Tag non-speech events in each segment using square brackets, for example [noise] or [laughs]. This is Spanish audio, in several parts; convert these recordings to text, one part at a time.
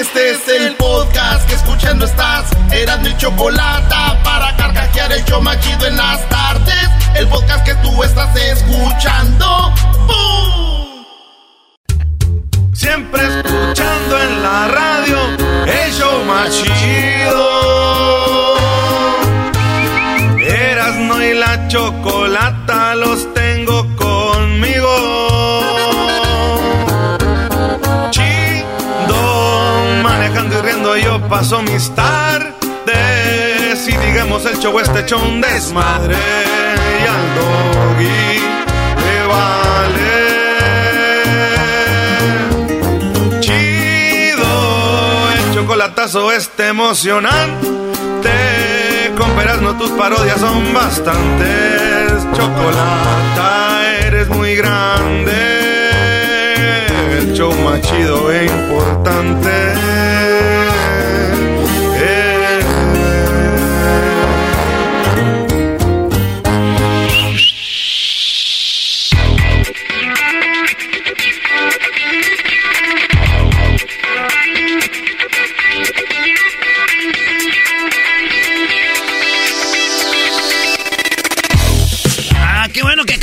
Este es el podcast que escuchando estás. Eran mi chocolate para carcajear el yo machido en las tardes. El podcast que tú estás escuchando. ¡Bum! Siempre escuchando en la radio el show machido. Eras no y la chocolata los paso mis tardes y digamos el show este hecho un desmadre y al doggy le vale. Chido el chocolatazo este emocionante. Con no tus parodias son bastantes. Chocolata eres muy grande. El show más chido e importante.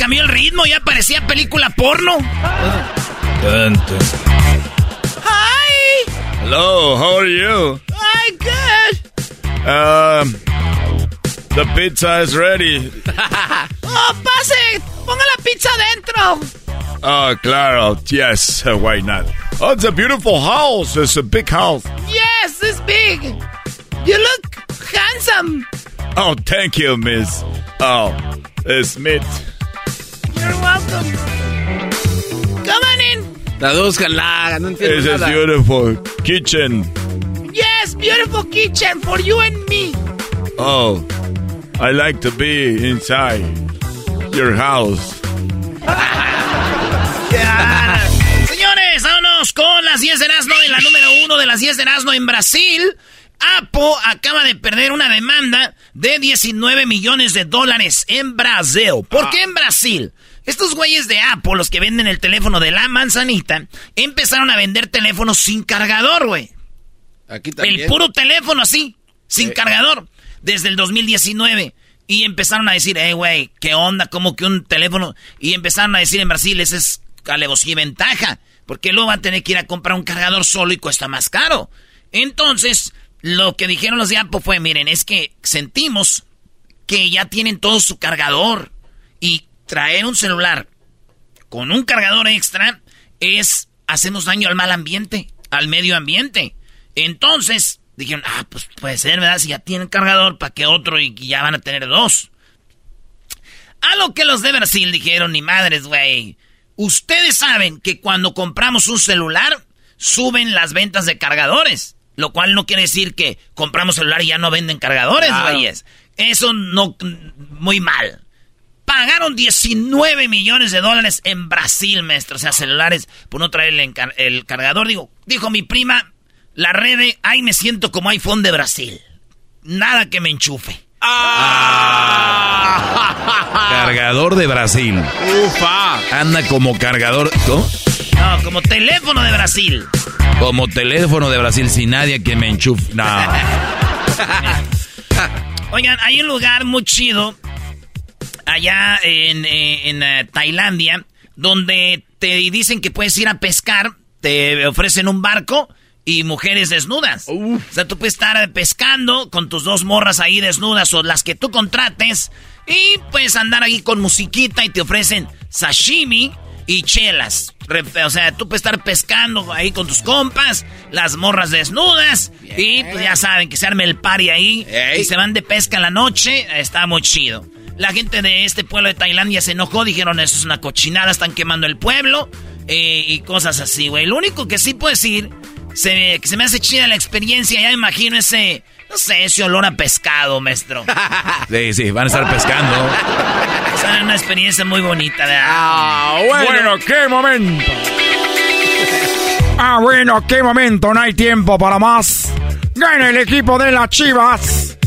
Cambió el ritmo, ya parecía película porno. Hi. Hello, how are you? I'm good. Um, the pizza is ready. [laughs] Oh, pase. Ponga la pizza dentro. Oh, claro. Yes, why not? Oh, it's a beautiful house. It's a big house. Yes, it's big. You look handsome. Oh, thank you, miss. Oh, Smith. You're welcome. Come on in. Tradúzcanla, no entiendo It's a nada. beautiful kitchen. Yes, beautiful kitchen for you and me. Oh, I like to be inside your house. Señores, vámonos con las 10 de Erasmo y la número uno de las 10 de Erasmo en Brasil. Apple acaba de perder una demanda de 19 millones de dólares en Brasil. ¿Por qué en Brasil? Estos güeyes de Apple, los que venden el teléfono de la manzanita, empezaron a vender teléfonos sin cargador, güey. Aquí también. El puro teléfono así, sin cargador, desde el 2019. Y empezaron a decir, eh, güey, ¿qué onda? ¿Cómo que un teléfono? Y empezaron a decir en Brasil, esa es alevosía y ventaja. Porque luego va a tener que ir a comprar un cargador solo y cuesta más caro. Entonces, lo que dijeron los de Apple fue, miren, es que sentimos que ya tienen todo su cargador. Y traer un celular con un cargador extra es, hacemos daño al mal ambiente, al medio ambiente. Entonces, dijeron, ah, pues puede ser, ¿verdad? Si ya tienen cargador, ¿para qué otro? Y ya van a tener dos. A lo que los de Brasil dijeron, ni madres, güey. Ustedes saben que cuando compramos un celular, suben las ventas de cargadores. Lo cual no quiere decir que compramos celular y ya no venden cargadores, Claro. güeyes. Eso no, muy mal. Pagaron 19 millones de dólares en Brasil, maestro. O sea, celulares por no traer el, cargador. Digo, dijo mi prima, la red, de, ay, me siento como iPhone de Brasil. Nada que me enchufe. Cargador de Brasil. Ufa. Anda como cargador. ¿Cómo? No, como teléfono de Brasil. Como teléfono de Brasil sin nadie que me enchufe. No. [laughs] Oigan, hay un lugar muy chido allá en, eh, en, eh, Tailandia donde te dicen que puedes ir a pescar, te ofrecen un barco y mujeres desnudas. O sea, tú puedes estar pescando con tus dos morras ahí desnudas o las que tú contrates y puedes andar ahí con musiquita y te ofrecen sashimi y chelas. O sea, tú puedes estar pescando ahí con tus compas, las morras desnudas y pues ya saben que se arme el party ahí y se van de pesca en la noche, está muy chido. La gente de este pueblo de Tailandia se enojó, dijeron, eso es una cochinada, están quemando el pueblo eh, y cosas así, güey. Lo único que sí puedo decir se, se me hace chida la experiencia. Ya me imagino ese, no sé, ese olor a pescado, maestro. [laughs] sí, sí, van a estar pescando. [laughs] Es una experiencia muy bonita, ¿verdad? Ah, bueno. qué momento. Ah, bueno, qué momento. No hay tiempo para más. Gana el equipo de las Chivas.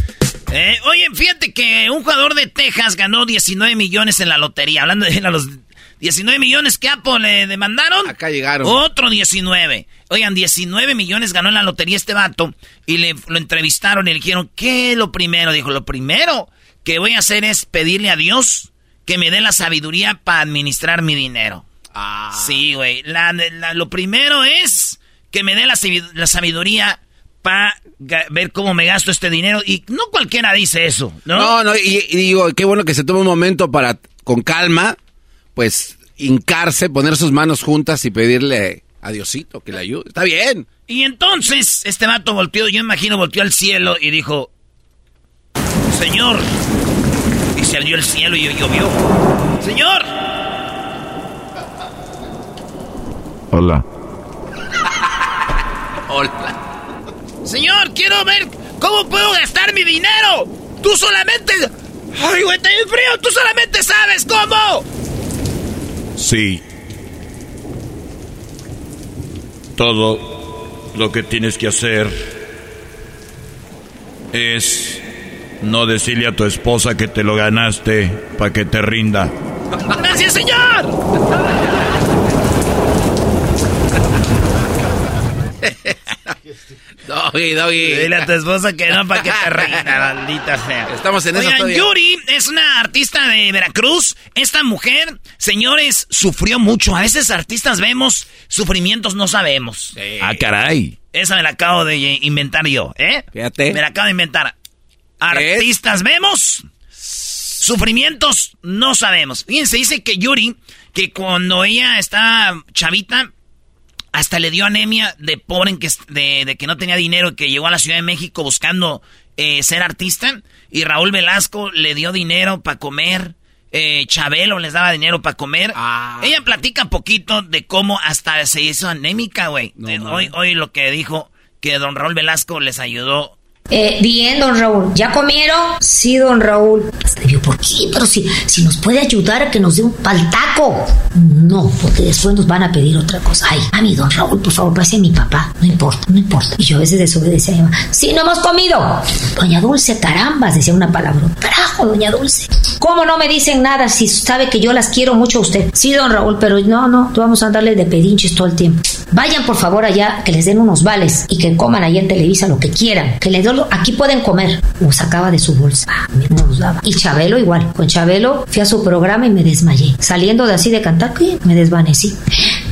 Eh, oye, fíjate que un jugador de Texas ganó 19 millones en la lotería. Hablando de los 19 millones que Apple le demandaron. Acá llegaron. Otro 19. Oigan, 19 millones ganó en la lotería este vato. Y le, lo entrevistaron y le dijeron, ¿qué es lo primero? Dijo, lo primero que voy a hacer es pedirle a Dios que me dé la sabiduría para administrar mi dinero. Ah. Sí, güey. lo primero es que me dé la, sabiduría para ver cómo me gasto este dinero. Y no cualquiera dice eso, ¿no? No, no, y, y digo, qué bueno que se tome un momento para, con calma, pues hincarse, poner sus manos juntas y pedirle a Diosito que le ayude. Está bien. Y entonces este vato volteó, yo imagino, volteó al cielo y dijo, Señor. Y se abrió el cielo y llovió. Señor. Hola. [laughs] Hola. Señor, quiero ver cómo puedo gastar mi dinero. Tú solamente... Ay, güey, está bien frío. Tú solamente sabes cómo. Sí. Todo lo que tienes que hacer es no decirle a tu esposa que te lo ganaste para que te rinda. ¡Gracias, señor! Doggy, doggy. Dile a tu esposa que no para que te reina, maldita sea. Estamos en eso todavía. Yuri es una artista de Veracruz. Esta mujer, señores, sufrió mucho. A veces artistas vemos, sufrimientos no sabemos. Ah, caray. Esa me la acabo de inventar yo, ¿eh? Fíjate. Me la acabo de inventar. Artistas vemos, sufrimientos no sabemos. Fíjense, dice que Yuri, que cuando ella está chavita, hasta le dio anemia de pobre, que, de, que no tenía dinero, que llegó a la Ciudad de México buscando eh, ser artista. Y Raúl Velasco le dio dinero para comer. Eh, Chabelo les daba dinero para comer. Ah. Ella platica poquito de cómo hasta se hizo anémica, güey. hoy, hoy lo que dijo que don Raúl Velasco les ayudó eh, bien, don Raúl. ¿Ya comieron? Sí, don Raúl. ¿por qué? Pero si, si nos puede ayudar a que nos dé un paltaco. No, porque después nos van a pedir otra cosa. Ay, a mí, don Raúl, por favor, pase a mi papá. No importa, no importa. Y yo a veces desobedecía a mi mamá. Sí, no hemos comido. Doña Dulce, carambas, decía una palabra. Carajo, doña Dulce. ¿Cómo no me dicen nada si sabe que yo las quiero mucho a usted? Sí, don Raúl, pero no, no, vamos a darle de pedinches todo el tiempo. Vayan, por favor, allá, que les den unos vales y que coman ahí en Televisa lo que quieran. Que les aquí pueden comer. Lo sacaba de su bolsa. Ah. Y Chabelo igual. Con Chabelo fui a su programa y me desmayé. Saliendo de así de cantar, me desvanecí.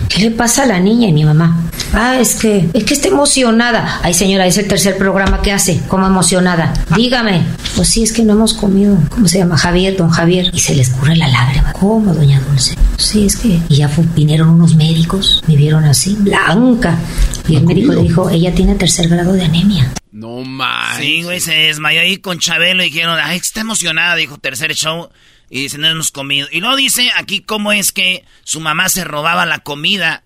¿Qué le pasa a la niña y mi mamá? Ah, es que, es que está emocionada. Ay, señora, es el tercer programa que hace. ¿Cómo emocionada? Dígame. Pues sí, es que no hemos comido. ¿Cómo se llama? Javier, don Javier. Y se le escurre la lágrima. ¿Cómo, doña Dulce? Sí, es que. Y ya vinieron unos médicos. Me vieron así, blanca. Y el médico le dijo, ella tiene tercer grado de anemia. No más. Sí, güey, se desmayó ahí con Chabelo y dijeron, ay, está emocionada, dijo, tercer show. Y dice, no hemos comido. Y luego dice aquí cómo es que su mamá se robaba la comida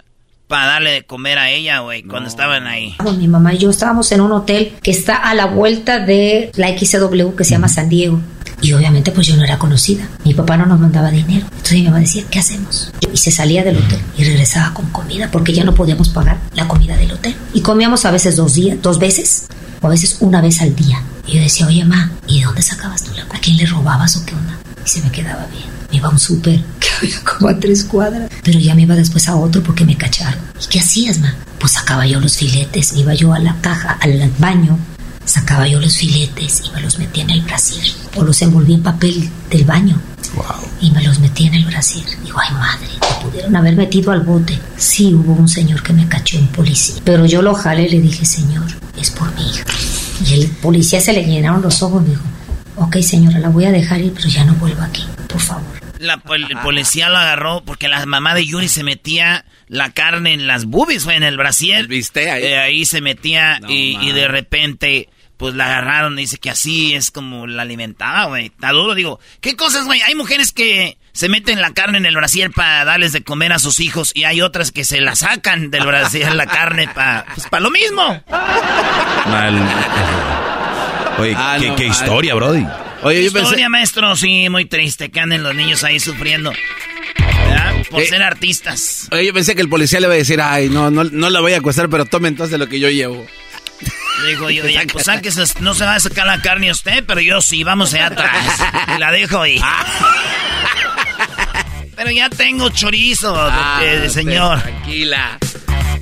para darle de comer a ella, güey, cuando estaban ahí. Mi mamá y yo estábamos en un hotel que está a la vuelta de la XW que se llama San Diego. Y obviamente pues yo no era conocida. Mi papá no nos mandaba dinero. Entonces mi mamá decía, ¿qué hacemos? Y se salía del hotel y regresaba con comida porque ya no podíamos pagar la comida del hotel. Y comíamos a veces dos días, dos veces o a veces una vez al día. Y yo decía, oye, ma, ¿y de dónde sacabas tú la ¿A quién le robabas o qué onda? Y se me quedaba bien. Me iba a un súper que [laughs] había como a tres cuadras. Pero ya me iba después a otro porque me cacharon. ¿Y qué hacías, ma? Pues sacaba yo los filetes, iba yo a la caja, al baño, sacaba yo los filetes y me los metía en el brasier. O los envolvía en papel del baño Y me los metí en el brasier. Digo, ay madre, te pudieron haber metido al bote. Sí, hubo un señor que me cachó, un policía. Pero yo lo jalé y le dije, señor, es por mi hija. Y el policía se le llenaron los ojos y me dijo, ok señora, la voy a dejar ir, pero ya no vuelvo aquí, por favor. La, el policía lo agarró porque la mamá de Yuri se metía la carne en las boobies, fue en el brasier. ¿Viste ahí? Eh, ahí se metía No, y, de repente pues la agarraron y dice que así es como la alimentaba, güey. Está duro, digo. ¿Qué cosas, güey? Hay mujeres que se meten la carne en el brasier para darles de comer a sus hijos y hay otras que se la sacan del brasier la carne para pues, pa lo mismo. Mal. Oye, Ah, qué, no, qué mal. historia, Brody. Oye, yo pensé... Historia, maestro, sí, muy triste que anden los niños ahí sufriendo. ¿verdad? Por Eh, ser artistas. Oye, yo pensé que el policía le iba a decir, ay, no, no, no la voy a acostar, pero tome entonces lo que yo llevo. Dijo yo, [laughs] oye, pues sáquese, no se va a sacar la carne usted, pero yo sí, vamos allá atrás. Y la dejo ahí. [laughs] Pero ya tengo chorizo, Ah, eh, señor. Tranquila.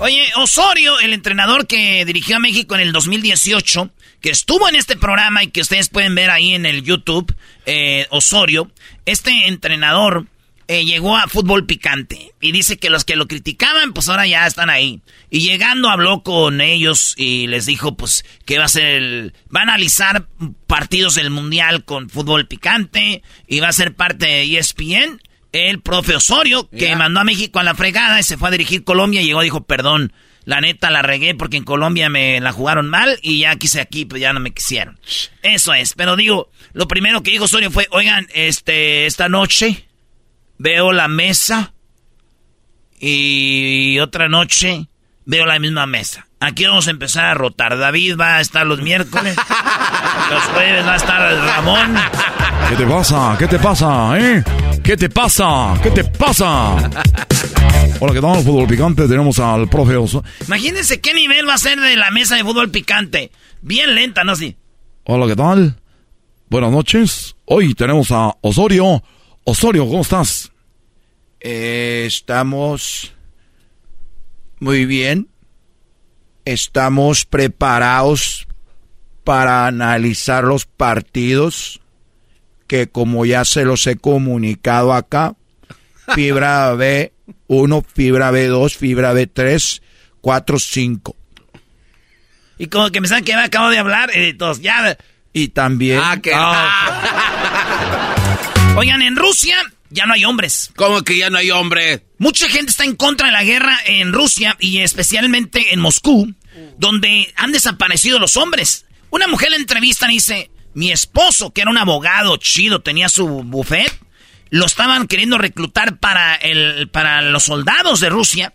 Oye, Osorio, el entrenador que dirigió a México en el 2018, que estuvo en este programa y que ustedes pueden ver ahí en el YouTube, eh, Osorio, este entrenador eh, llegó a fútbol picante y dice que los que lo criticaban, pues ahora ya están ahí. Y llegando habló con ellos y les dijo, pues, que va a ser el... Va a analizar partidos del Mundial con fútbol picante y va a ser parte de ESPN. El profe Osorio, que mandó a México a la fregada y se fue a dirigir Colombia y llegó y dijo, perdón, la neta la regué porque en Colombia me la jugaron mal y ya quise aquí, pues ya no me quisieron. Eso es, pero digo, lo primero que dijo Osorio fue, oigan, este, esta noche veo la mesa y otra noche veo la misma mesa. Aquí vamos a empezar a rotar. David va a estar los miércoles, [laughs] los jueves va a estar Ramón. ¿Qué te pasa? ¿Qué te pasa, eh? ¿Qué te pasa? ¿Qué te pasa? Hola, ¿qué tal, Fútbol Picante? Tenemos al profe Oso. Imagínense qué nivel va a ser de la mesa de fútbol picante. Bien lenta, ¿no? Sí. Hola, ¿qué tal? Buenas noches. Hoy tenemos a Osorio. Osorio, ¿cómo estás? Eh, estamos muy bien. Estamos preparados para analizar los partidos que como ya se los he comunicado acá, fibra B1, fibra B2, fibra B3, 4, 5. Y como que me saben que me acabo de hablar, eh, todos, ya. Y también... Ah, que... [laughs] Oigan, en Rusia ya no hay hombres. ¿Cómo que ya no hay hombre? Mucha gente está en contra de la guerra en Rusia y especialmente en Moscú, donde han desaparecido los hombres. Una mujer la entrevista y dice, mi esposo, que era un abogado chido, tenía su buffet, lo estaban queriendo reclutar para, el, para los soldados de Rusia.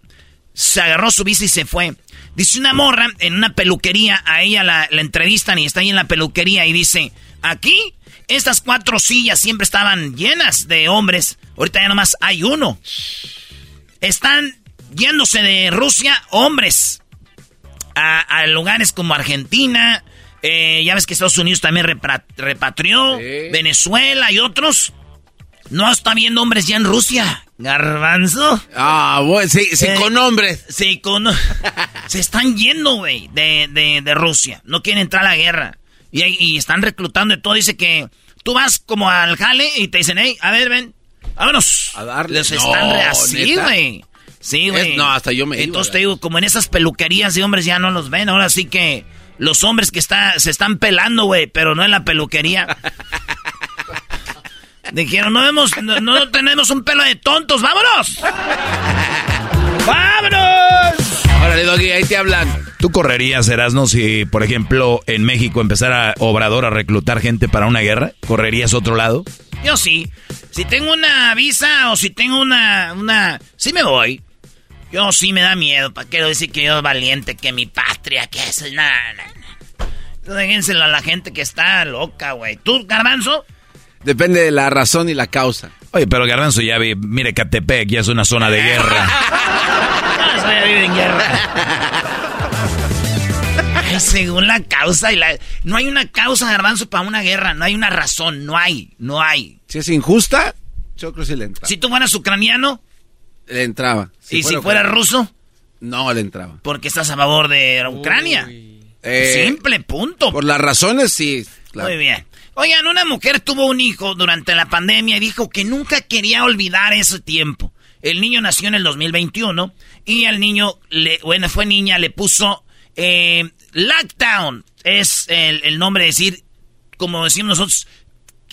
Se agarró su bici y se fue. Dice una morra en una peluquería, a ella la, entrevistan y está ahí en la peluquería y dice, aquí estas cuatro sillas siempre estaban llenas de hombres, ahorita ya nomás hay uno. Están yéndose de Rusia hombres a lugares como Argentina, eh, ya ves que Estados Unidos también repatrió, Sí. Venezuela y otros. No está viendo hombres ya en Rusia. Garbanzo. Ah, bueno, sí, sí, Eh, con hombres. Sí, con... [laughs] se están yendo, güey, de, de, de Rusia. No quieren entrar a la guerra. Y, y están reclutando y todo. Dice que tú vas como al jale y te dicen, hey, a ver, ven, vámonos. A darle. Les No, están re así, güey. Sí, güey. No, hasta yo me iba, Entonces te digo, como en esas peluquerías de hombres ya no los ven. Ahora sí que los hombres que está, se están pelando, güey, pero no en la peluquería. Dijeron, no vemos, no, no tenemos un pelo de tontos, vámonos. ¡Vámonos! Órale, Doggy, ahí te hablan. ¿Tú correrías, Erasno, si, por ejemplo, en México empezara Obrador a reclutar gente para una guerra? ¿Correrías a otro lado? Yo sí. Si tengo una visa o si tengo una, una, sí me voy. Yo sí me da miedo. ¿Para qué decir que yo valiente, que mi patria, que es nada, nada. Déjenselo a la gente que está loca, güey. ¿Tú, Garbanzo? Depende de la razón y la causa. Oye, pero Garbanzo ya vi, mire, Catepec ya es una zona de guerra. [laughs] Ya vive en guerra. Ay, Según la causa y la... No hay una causa, Garbanzo, para una guerra. No hay una razón. No hay. No hay. Si es injusta, yo creo que sí le entraba. Si tú fueras ucraniano Le entraba. y si fuera ruso, No le entraba. porque estás a favor de Ucrania. Eh, Simple, punto. Por las razones, sí. claro. Muy bien. Oigan, una mujer tuvo un hijo durante la pandemia y dijo que nunca quería olvidar ese tiempo. El niño nació en el 2021 y al niño, le, bueno, fue niña, le puso eh, Lockdown. Es el, el nombre de decir, como decimos nosotros,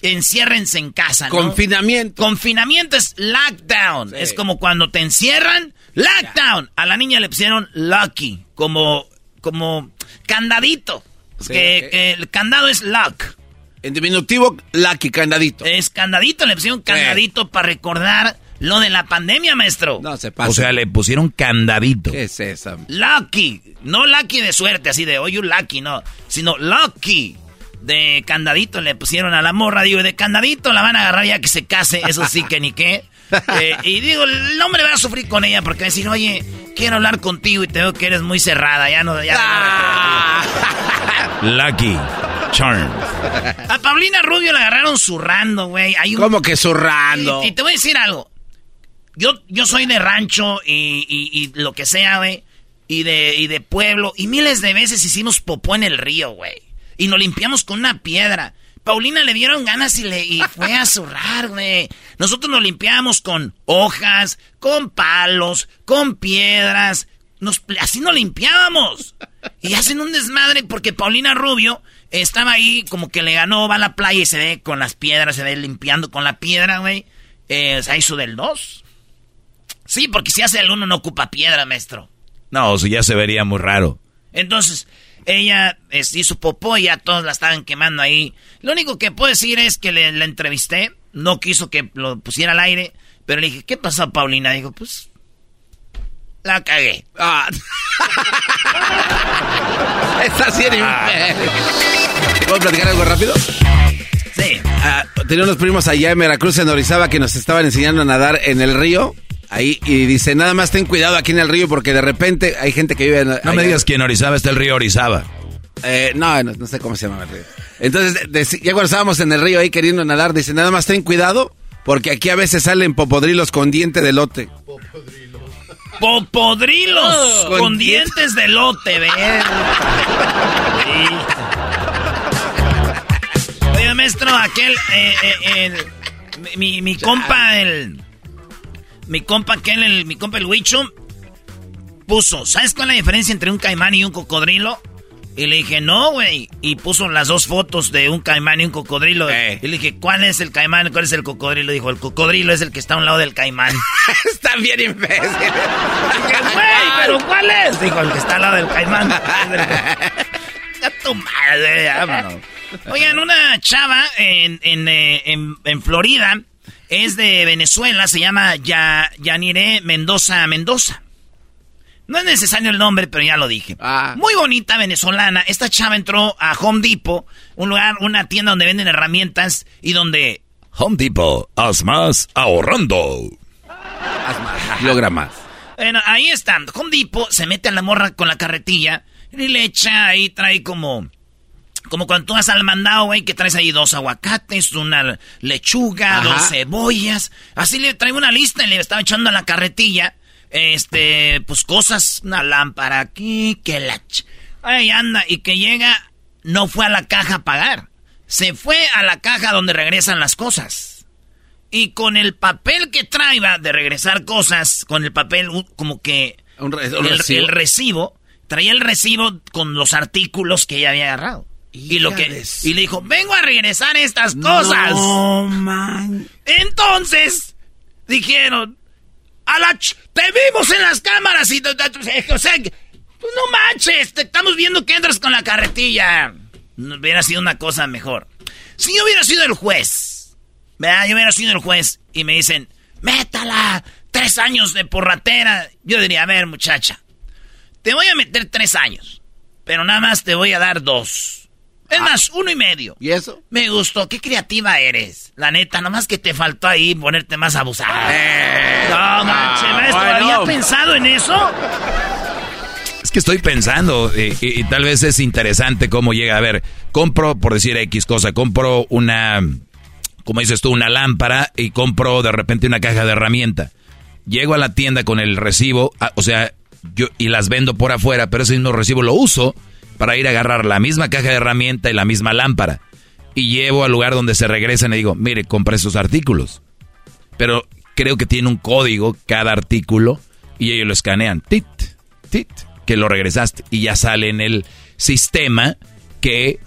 enciérrense en casa, ¿no? Confinamiento. Confinamiento es lockdown. Es como cuando te encierran, lockdown. A la niña le pusieron lucky, como, como candadito. Sí, que, ok. que el candado es lock. En diminutivo, lucky, candadito. Es candadito, le pusieron candadito para recordar lo de la pandemia, maestro. No se pasa. O sea, le pusieron candadito. ¿Qué es esa? Lucky, no lucky de suerte, así de, oye, lucky, no, sino lucky. De candadito le pusieron a la morra, digo, de candadito la van a agarrar ya que se case, eso sí que ni qué. [laughs] Eh, y digo, el hombre va a sufrir con ella porque va a decir, oye, quiero hablar contigo y te veo que eres muy cerrada, ya no, ya Lucky Charm. A Paulina Rubio la agarraron zurrando, güey. Un- ¿Cómo que zurrando? Y, y te voy a decir algo. Yo, yo soy de rancho y, y- y lo que sea, güey. Y de, y de pueblo. Y miles de veces hicimos popó en el río, güey. Y nos limpiamos con una piedra. Paulina le dieron ganas y, le, y fue a [laughs] zurrar, güey. Nosotros nos limpiamos con hojas, con palos, con piedras. Nos, así nos limpiábamos. Y hacen un desmadre porque Paulina Rubio estaba ahí como que le ganó, va a la playa y se ve con las piedras, se ve limpiando con la piedra, güey. Eh, se hizo del 2. Sí, porque si hace el 1 no ocupa piedra, maestro. No, o sea, ya se vería muy raro. Entonces, ella es, hizo popó y ya todos la estaban quemando ahí. Lo único que puedo decir es que le, la entrevisté. No quiso que lo pusiera al aire. Pero le dije, ¿qué pasó, Paulina? Dijo, pues, la cagué. Ah. [laughs] Está así en ¿Puedo platicar algo rápido? Sí. Ah, tenía unos primos allá en Veracruz, en Orizaba, que nos estaban enseñando a nadar en el río. Ahí, y dice, nada más ten cuidado aquí en el río porque de repente hay gente que vive en... No me digas que en Orizaba está el río Orizaba. Eh, no, no, no sé cómo se llama el río. Entonces, de- de- ya cuando estábamos en el río ahí queriendo nadar, dice, nada más ten cuidado porque aquí a veces salen popodrilos con diente de lote. Popodrilos Con con, dientes. de lote. Sí. Oye, maestro, aquel, eh, eh, el- mi, mi compa, el, mi compa aquel, el, mi compa el Huicho, puso, ¿sabes cuál es la diferencia entre un caimán y un cocodrilo? Y le dije, no, güey. Y puso las dos fotos de un caimán y un cocodrilo. Y le dije, ¿cuál es el caimán y cuál es el cocodrilo? Dijo, el cocodrilo es el que está a un lado del caimán. [laughs] Está bien imbécil. Dije, güey, ¿pero cuál es? Dijo, el que está al lado del caimán. [laughs] Ya tu madre, vámonos. Oigan, una chava en, en, eh, en- en Florida es de Venezuela, se llama ya, Yanire Mendoza Mendoza. No es necesario el nombre, pero ya lo dije. Muy bonita venezolana. Esta chava entró a Home Depot, un lugar, una tienda donde venden herramientas y donde Home Depot, haz más ahorrando. Logra más. Bueno, ahí están. Home Depot se mete a la morra con la carretilla y le echa ahí, trae como. Como cuando tú vas al mandado, güey, que traes ahí dos aguacates, una lechuga, Ajá. dos cebollas. Así le trae una lista y le estaba echando a la carretilla. Este, pues cosas, una lámpara aquí, que la. ch- Ahí anda, y que llega, no fue a la caja a pagar. Se fue a la caja donde regresan las cosas. Y con el papel que traía de regresar cosas, con el papel como que... Un re- un el, recibo. el recibo, traía el recibo con los artículos que ella había agarrado. Y lo que y le dijo, vengo a regresar estas cosas. No, man. Entonces, dijeron, a la ch- te vimos en las cámaras y t- o sea, pues no manches, te estamos viendo que entras con la carretilla. No hubiera sido una cosa mejor. Si yo hubiera sido el juez, ¿verdad? Yo hubiera sido el juez y me dicen, métala, tres años de porratera. Yo diría, a ver, muchacha, te voy a meter tres años, pero nada más te voy a dar dos. Es más, uno y medio. ¿Y eso? Me gustó, qué creativa eres. La neta, nomás que te faltó ahí ponerte más abusada. no, manche, maestro, bueno. ¿había pensado en eso? Es que estoy pensando, eh, y, y tal vez es interesante cómo llega. A ver, compro, por decir X cosa, compro una, como dices tú, una lámpara y compro de repente una caja de herramienta. Llego a la tienda con el recibo, ah, o sea, yo y las vendo por afuera, pero ese mismo recibo lo uso para ir a agarrar la misma caja de herramienta y la misma lámpara. y llevo al lugar donde se regresan y digo, mire, compré esos artículos. Pero creo que tiene un código cada artículo y ellos lo escanean. Tit, tit, que lo regresaste. Y ya sale en el sistema que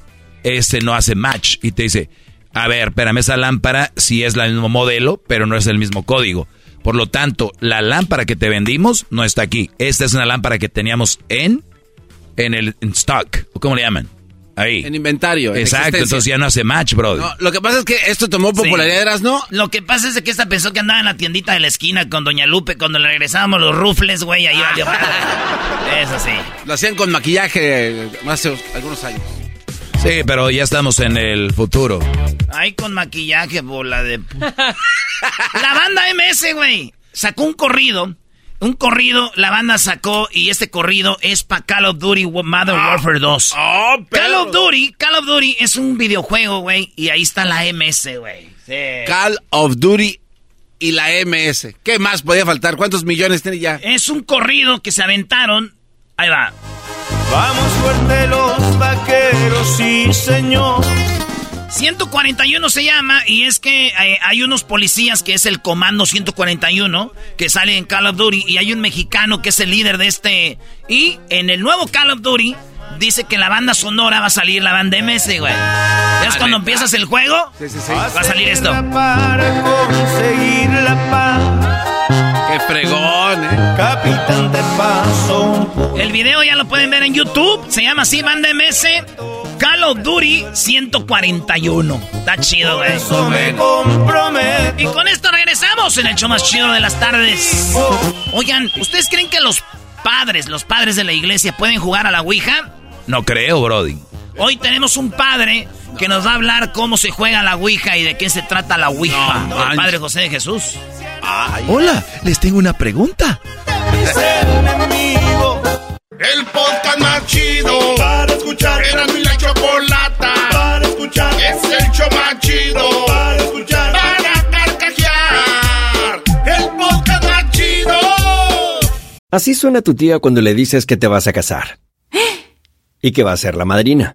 ese no hace match. Y te dice, a ver, espérame, esa lámpara sí es el mismo modelo, pero no es el mismo código. Por lo tanto, la lámpara que te vendimos no está aquí. Esta es una lámpara que teníamos en, en el stock. ¿Cómo le llaman? Ahí. En inventario. Exacto, entonces ya no hace match, bro. lo que pasa es que esto tomó popularidad, ¿no? Lo que pasa es que esta pensó que andaba en la tiendita de la esquina con Doña Lupe cuando le regresábamos los rufles, güey, ahí valió. [laughs] Eso sí. Lo hacían con maquillaje hace algunos años. Sí, pero ya estamos en el futuro. Ahí con maquillaje, bola de... [laughs] la banda MS, güey, sacó un corrido un corrido la banda sacó y este corrido es para Call of Duty Modern ah. Warfare 2. Ah, Call of Duty, Call of Duty es un videojuego, güey, y ahí está la MS, güey. Call of Duty y la MS. ¿Qué más podía faltar? ¿Cuántos millones tiene ya? Es un corrido que se aventaron. Ahí va. Vamos fuerte los vaqueros, sí, señor. 141 se llama y es que eh, hay unos policías que es el Comando 141 que sale en Call of Duty y hay un mexicano que es el líder de este y en el nuevo Call of Duty dice que la banda sonora va a salir la banda MS, güey. ¿Es cuando empiezas el juego? Sí, sí, sí. Va a salir esto. Para conseguir la paz. Qué fregón, eh. Capitán de paso. El video ya lo pueden ver en YouTube. Se llama así Banda MS. Call of Duty 141. Está chido, güey. Eso me compromete. Y con esto regresamos en el show más chido de las tardes. Oigan, ¿ustedes creen que los padres, los padres de la iglesia, pueden jugar a la Ouija? No creo, Brody. Hoy tenemos un padre que nos va a hablar cómo se juega la Ouija y de qué se trata la Ouija. el padre José de Jesús. Hola, les tengo una pregunta. El podcast más chido para escuchar. Era mi la chocolata para escuchar. Es el show más chido para escuchar. Para carcajear. El podcast más chido. Así suena tu tía cuando le dices que te vas a casar. Y que va a ser la madrina.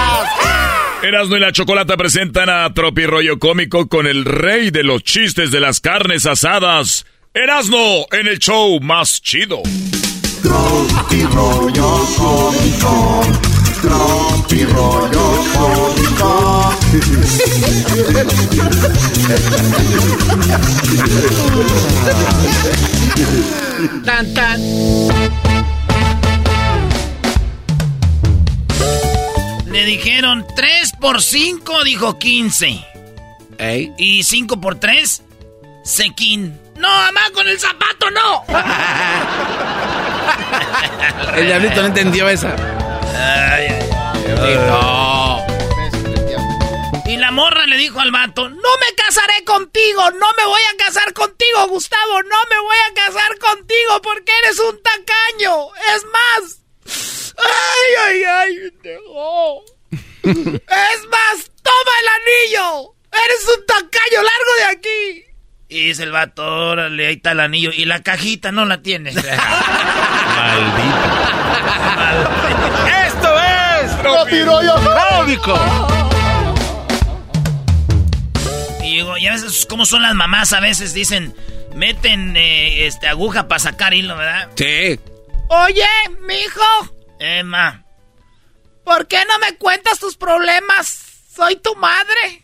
Erasmo y la Chocolata presentan a Tropi Rollo Cómico con el rey de los chistes de las carnes asadas. Erasmo en el show más chido. Tropi rollo cómico, tropi rollo cómico. Tan, tan. Le dijeron 3 por 5, dijo 15. ¿Ey? Y 5 por 3, Sequín. No, mamá, con el zapato no. [laughs] el diablito no entendió esa. Ay, ay, no. Y la morra le dijo al vato, no me casaré contigo, no me voy a casar contigo, Gustavo, no me voy a casar contigo porque eres un tacaño. Es más, ay, ay, ay, no. Es más, toma el anillo. Eres un tacaño, largo de aquí. Y dice el vato, órale, ahí está el anillo. Y la cajita no la tiene. [laughs] Maldito. Esto es Cómico. Y digo, ya ves cómo son las mamás a veces dicen, meten eh, este aguja para sacar hilo, ¿verdad? Sí. Oye, mijo. Emma. ¿Por qué no me cuentas tus problemas? Soy tu madre.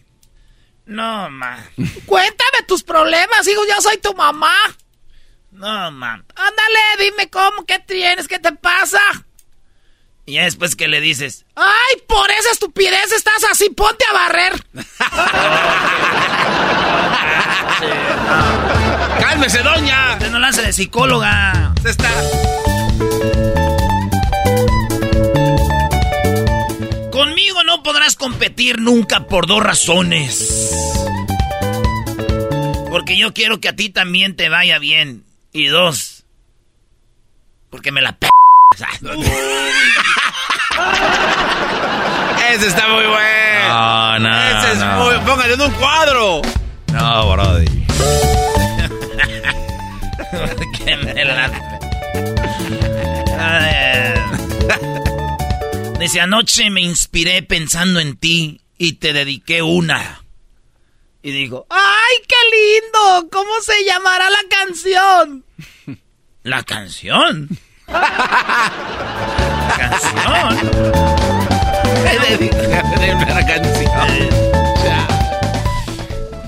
No, ma. Cuéntame tus problemas, hijo, yo soy tu mamá. No, ma. Ándale, dime cómo, qué tienes, qué te pasa. Y ya después que le dices, ¡ay, por esa estupidez estás así, ponte a barrer! [laughs] ¡Cálmese, doña! Usted no la hace de psicóloga. Se está... Conmigo no podrás competir nunca por dos razones. Porque yo quiero que a ti también te vaya bien. Y dos, porque me la p... [laughs] Ese está muy bueno. No, no, Ese es no. muy... Póngale en un cuadro. No, Brody. [laughs] que me la... Ay. Dice, anoche me inspiré pensando en ti y te dediqué una. Y digo, ¡ay, qué lindo! ¿Cómo se llamará la canción? [laughs] ¿La canción? [laughs] ¿La canción?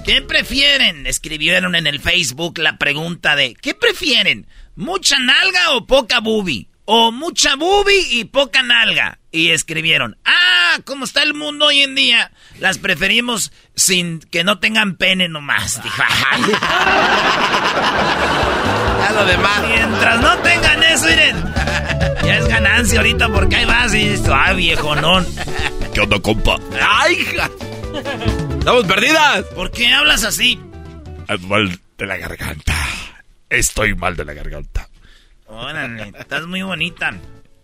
¿Qué prefieren? Escribieron en el Facebook la pregunta de ¿qué prefieren? ¿Mucha nalga o poca boobie? ¿O mucha boobie y poca nalga? Y escribieron, ah, ¿cómo está el mundo hoy en día? Las preferimos sin que no tengan pene nomás. Dijo. [laughs] Ya lo demás. Mientras no tengan eso, miren. Ya es ganancia ahorita porque ahí vas y dices, ah, viejo, no. ¿Qué onda, compa? ¡Ay, hija! ¡Estamos perdidas! ¿Por qué hablas así? Mal de la garganta. Estoy mal de la garganta. Órale, estás muy bonita.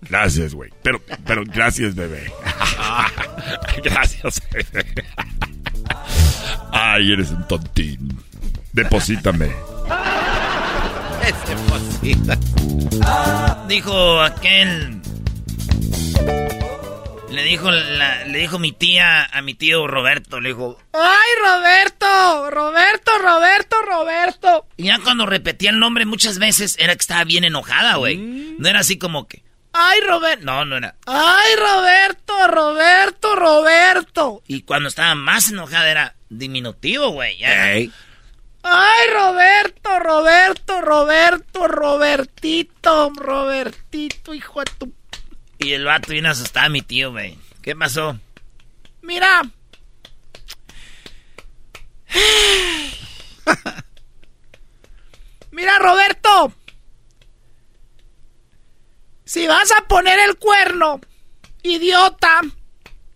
Gracias, güey. Pero, pero gracias, bebé. [laughs] gracias, bebé. Ay, eres un tontín. Deposítame. Dijo aquel. Le dijo la- le dijo mi tía a mi tío Roberto, le dijo, ¡Ay, Roberto! Roberto, Roberto, Roberto. Y ya cuando repetía el nombre muchas veces era que estaba bien enojada, güey. No era así como que, ¡Ay, Roberto! No, no era, ¡Ay, Roberto, Roberto, Roberto! Y cuando estaba más enojada era diminutivo, güey. ya era, Ey. Ay, Roberto, Roberto, Roberto, Robertito, Robertito, hijo de tu... Y el vato viene asustado, mi tío, güey. ¿Qué pasó? Mira. Mira, Roberto. Si vas a poner el cuerno, idiota,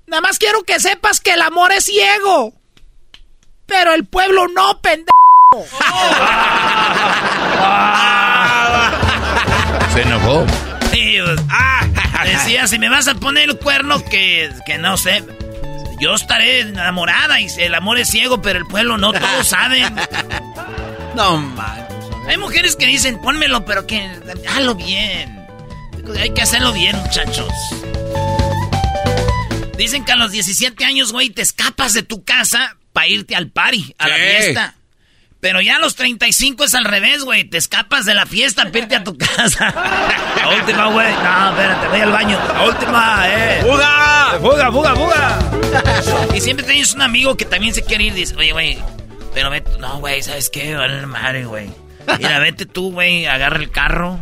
nada más quiero que sepas que el amor es ciego. Pero el pueblo no, pendejo. [laughs] Se enojó. Sí, pues, ah, decía, si me vas a poner el cuerno, que, que no sé. Yo estaré enamorada y el amor es ciego, pero el pueblo no, todos [laughs] saben. No man. Hay mujeres que dicen, pónmelo, pero que hazlo bien. Hay que hacerlo bien, muchachos. Dicen que a los 17 años, güey, te escapas de tu casa para irte al party, a la fiesta. Pero ya a los 35 es al revés, güey. Te escapas de la fiesta irte a tu casa. La última, güey. No, espérate, voy al baño. La última, eh. ¡Fuga! ¡Fuga, fuga, fuga! y siempre tienes un amigo que también se quiere ir. Dice, oye, güey, pero vete. No, güey, ¿sabes qué? Vale la madre, güey. Mira, vete tú, güey, agarra el carro.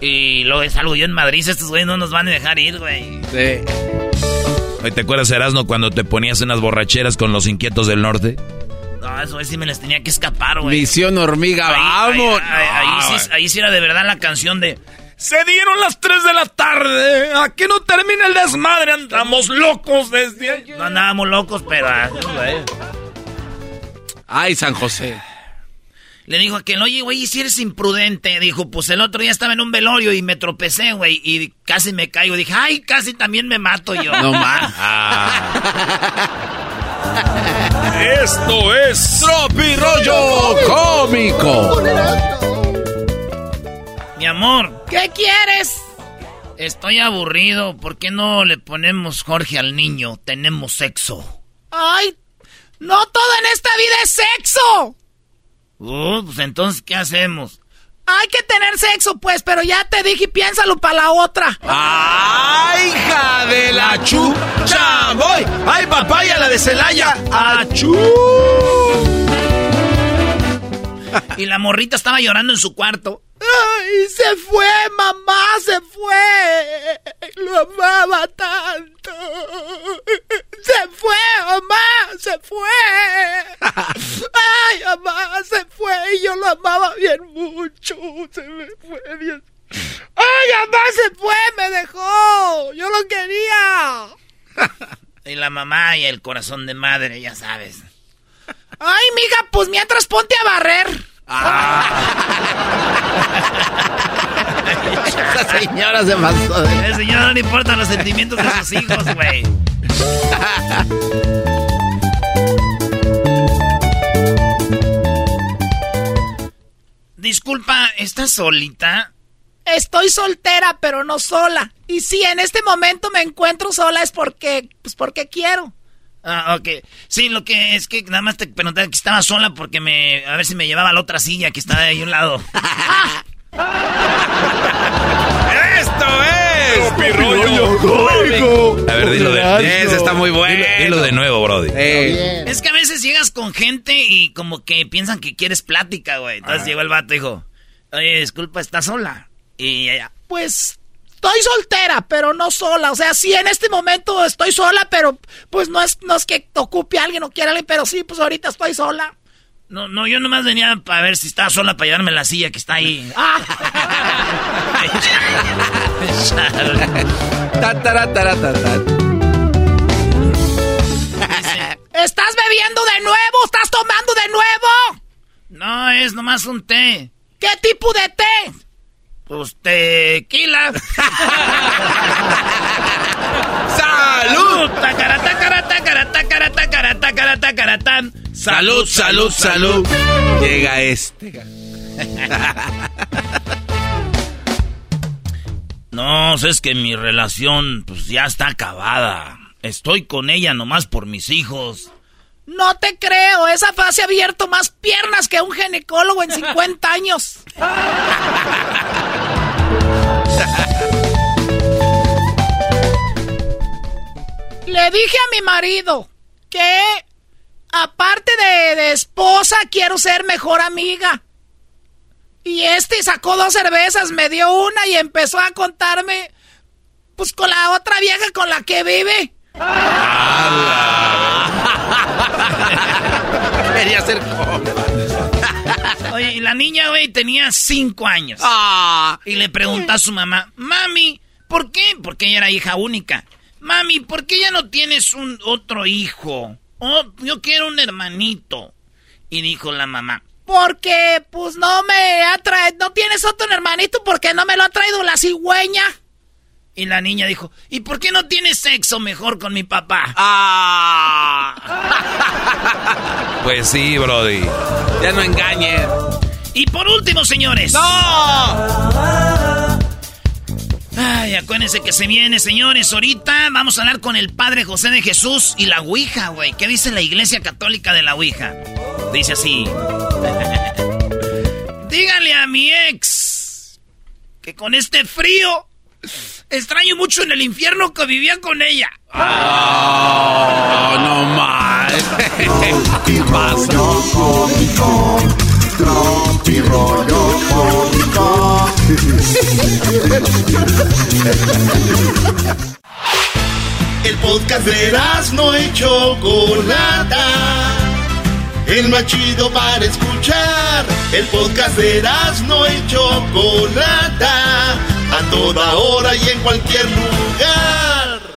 Y luego salgo yo en Madrid. Estos güeyes no nos van a dejar ir, güey. Sí. ¿Te acuerdas, Erasmo, cuando te ponías en las borracheras con los inquietos del norte? No, eso sí me les tenía que escapar, güey. Misión hormiga, vamos. Ahí, sí, era de verdad la canción de... Se dieron las 3 de la tarde. ¿A qué no termina el desmadre? Andamos locos desde ayer. No andábamos locos, pero... Ah, Ay, San José. Le dijo a que, oye, güey, si eres imprudente. Dijo, pues el otro día estaba en un velorio y me tropecé, güey, y casi me caigo. Dije, ay, casi también me mato yo. No más. [laughs] Esto es Tropi Rollo Cómico. Mi amor. ¿Qué quieres? Estoy aburrido. ¿Por qué no le ponemos Jorge al niño? Tenemos sexo. Ay, no todo en esta vida es sexo. Uh, pues entonces, ¿qué hacemos? Hay que tener sexo, pues, pero ya te dije, piénsalo para la otra. ¡Ay, hija de la chucha! ¡Voy! ¡Ay, papaya, la de Celaya! ¡Achú! y la morrita estaba llorando en su cuarto. ¡Ay, se fue, mamá, se fue! Lo amaba tanto. ¡Se fue, mamá! ¡Se fue! ¡Ay, mamá, se fue! Y yo lo amaba bien mucho. Se me fue, Dios. ¡Ay, mamá, se fue! ¡Me dejó! ¡Yo lo quería! y la mamá y el corazón de madre, ya sabes. ¡Ay, mija, pues mientras ponte a barrer! [laughs] Esa señora se pasó de... El señor no le importan los sentimientos de sus hijos, güey. Disculpa, ¿estás solita? Estoy soltera, pero no sola. Y si en este momento me encuentro sola es porque, pues porque quiero. Ah, ok. Sí, lo que es que nada más te preguntaba que estaba sola porque me. A ver si me llevaba a la otra silla que está ahí a un lado. [laughs] ¡Esto es! A ver, dilo de Ese está muy bueno. Dilo, de nuevo, Brody. Es que a veces llegas con gente y como que piensan que quieres plática, güey. Entonces llegó el vato y dijo: Oye, disculpa, ¿estás sola? Y ella, pues estoy soltera, pero no sola. O sea, sí, en este momento estoy sola, pero pues no es, no es que ocupe a alguien o quiera alguien, pero sí, pues ahorita estoy sola. No, no, yo nomás venía para ver si estaba sola para llevarme la silla que está ahí. Ah. ¿Estás bebiendo de nuevo? ¿Estás tomando de nuevo? No, es nomás un té. ¿Qué tipo de té? Pues tequila. ¡Salud! Salud, salud, salud. Llega este. [laughs] No, es que mi relación pues ya está acabada. Estoy con ella nomás por mis hijos. No te creo, esa fase ha abierto más piernas que un ginecólogo en 50 [laughs] años. Le dije a mi marido que, aparte de, de, esposa, quiero ser mejor amiga. Y este sacó dos cervezas, me dio una y empezó a contarme, pues con la otra vieja con la que vive. [laughs] Quería ser Oye, y la niña, güey, tenía cinco años. Ah. Y le pregunta a su mamá, mami, ¿por qué? Porque ella era hija única. Mami, ¿por qué ya no tienes un otro hijo? Oh, yo quiero un hermanito. Y dijo la mamá, porque pues no me ha traído, no tienes otro hermanito porque no me lo ha traído la cigüeña. Y la niña dijo, ¿y por qué no tienes sexo mejor con mi papá? Ah. [laughs] pues sí, Brody. Ya no engañes. Y por último, señores. ¡No! Ay, acuérdense que se viene, señores. Ahorita vamos a hablar con el Padre José de Jesús y la Ouija, güey. ¿Qué dice la Iglesia Católica de la Ouija? Dice así. [laughs] Díganle a mi ex que con este frío Extraño mucho en el infierno que vivía con ella. Oh, no más. [laughs] ¿Qué pasa? rollo cómico. El podcast de no hecho Chocolata el más chido para escuchar. El podcast de no y Chocolata, a toda hora y en cualquier lugar.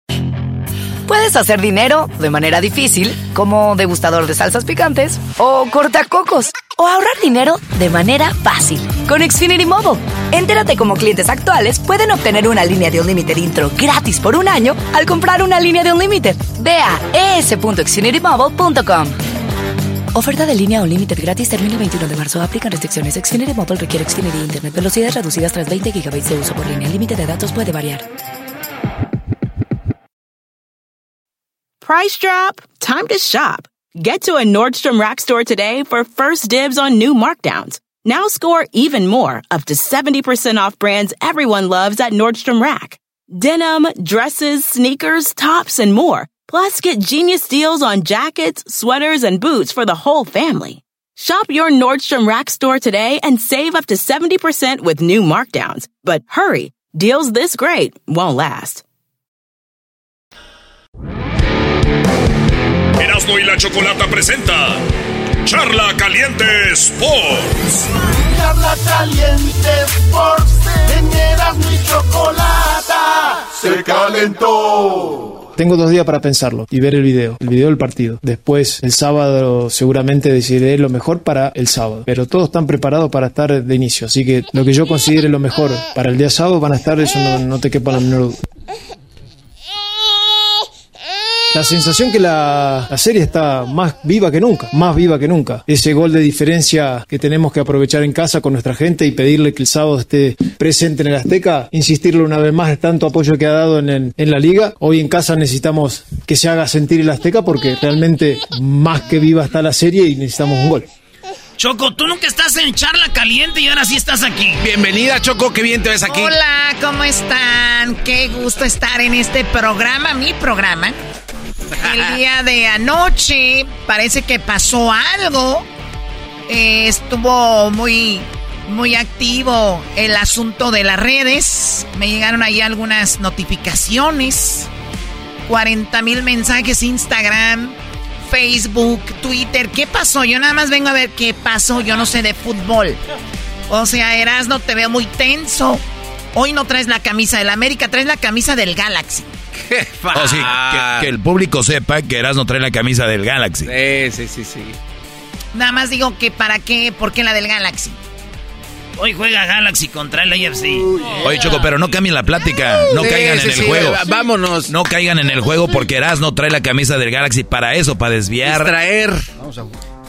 Puedes hacer dinero de manera difícil, como degustador de salsas picantes, o cortacocos, o ahorrar dinero de manera fácil con Xfinity Mobile. Entérate cómo clientes actuales pueden obtener una línea de un límite intro gratis por un año al comprar una línea de un límite. Ve a es.xfinitymobile.com. Oferta de línea o límite gratis termina el 21 de marzo. Aplican restricciones. Xfinity Mobile requiere Xfinity Internet. Velocidades reducidas tras 20 GB de uso por línea. El límite de datos puede variar. Price drop? Time to shop. Get to a Nordstrom Rack store today for first dibs on new markdowns. Now score even more, up to 70% off brands everyone loves at Nordstrom Rack. Denim, dresses, sneakers, tops, and more Plus, get genius deals on jackets, sweaters, and boots for the whole family. Shop your Nordstrom Rack store today and save up to 70% with new markdowns. But hurry, deals this great won't last. Erasmo y la Chocolata presenta Charla Caliente Sports. Charla Caliente Sports. En Erasmo y Chocolata se calentó. Tengo dos días para pensarlo y ver el video, el video del partido. Después, el sábado, seguramente decidiré lo mejor para el sábado. Pero todos están preparados para estar de inicio. Así que lo que yo considere lo mejor para el día sábado van a estar, eso no, te quepa la menor duda. La sensación que la, serie está más viva que nunca, más viva que nunca. Ese gol de diferencia que tenemos que aprovechar en casa con nuestra gente y pedirle que el sábado esté presente en el Azteca, insistirle una vez más tanto apoyo que ha dado en, en la liga. Hoy en casa necesitamos que se haga sentir el Azteca porque realmente más que viva está la serie y necesitamos un gol. Choco, tú nunca estás en charla caliente y ahora sí estás aquí. Bienvenida, Choco, qué bien te ves aquí. Hola, ¿cómo están? Qué gusto estar en este programa, mi programa. [laughs] El día de anoche parece que pasó algo. Eh, estuvo muy, muy activo el asunto de las redes. Me llegaron ahí algunas notificaciones. 40 mil mensajes Instagram, Facebook, Twitter. ¿Qué pasó? Yo nada más vengo a ver qué pasó. Yo no sé de fútbol. O sea, Erasno, te veo muy tenso. Hoy no traes la camisa del América, traes la camisa del Galaxy. [laughs] Oh, sí, que, el público sepa que no trae la camisa del Galaxy. Sí, sí, sí, sí. Nada más digo que para qué, por qué la del Galaxy. Hoy juega Galaxy contra el AFC. Oye, Choco, pero no cambien la plática. No caigan en el juego. Vámonos. No caigan en el juego porque no trae la camisa del Galaxy para eso, para desviar. Distraer.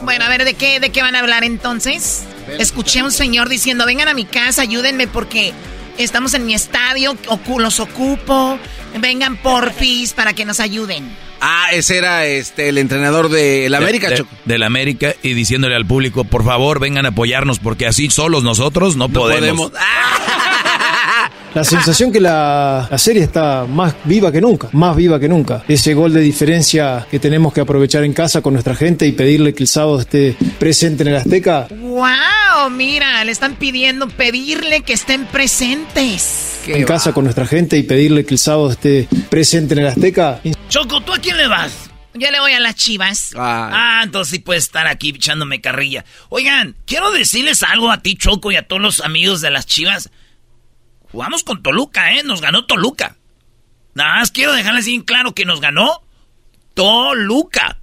Bueno, a ver, ¿de qué, ¿de qué van a hablar entonces? Escuché a un señor diciendo, vengan a mi casa, ayúdenme porque estamos en mi estadio, los ocupo, vengan porfis [laughs] para que nos ayuden. Ah, ese era este el entrenador del América, de, Del América y diciéndole al público, por favor, vengan a apoyarnos porque así solos nosotros no, podemos. [laughs] La sensación que la, serie está más viva que nunca, más viva que nunca. Ese gol de diferencia que tenemos que aprovechar en casa con nuestra gente y pedirle que el sábado esté presente en el Azteca. ¡Wow! Mira, le están pidiendo pedirle que estén presentes. En casa con nuestra gente y pedirle que el sábado esté presente en el Azteca. Choco, ¿tú a quién le vas? Yo le voy a las chivas. Ah, entonces sí puedes estar aquí echándome carrilla. Oigan, quiero decirles algo a ti, Choco, y a todos los amigos de las chivas. Jugamos con Toluca, ¿eh? Nos ganó Toluca. Nada más quiero dejarles bien claro que nos ganó Toluca.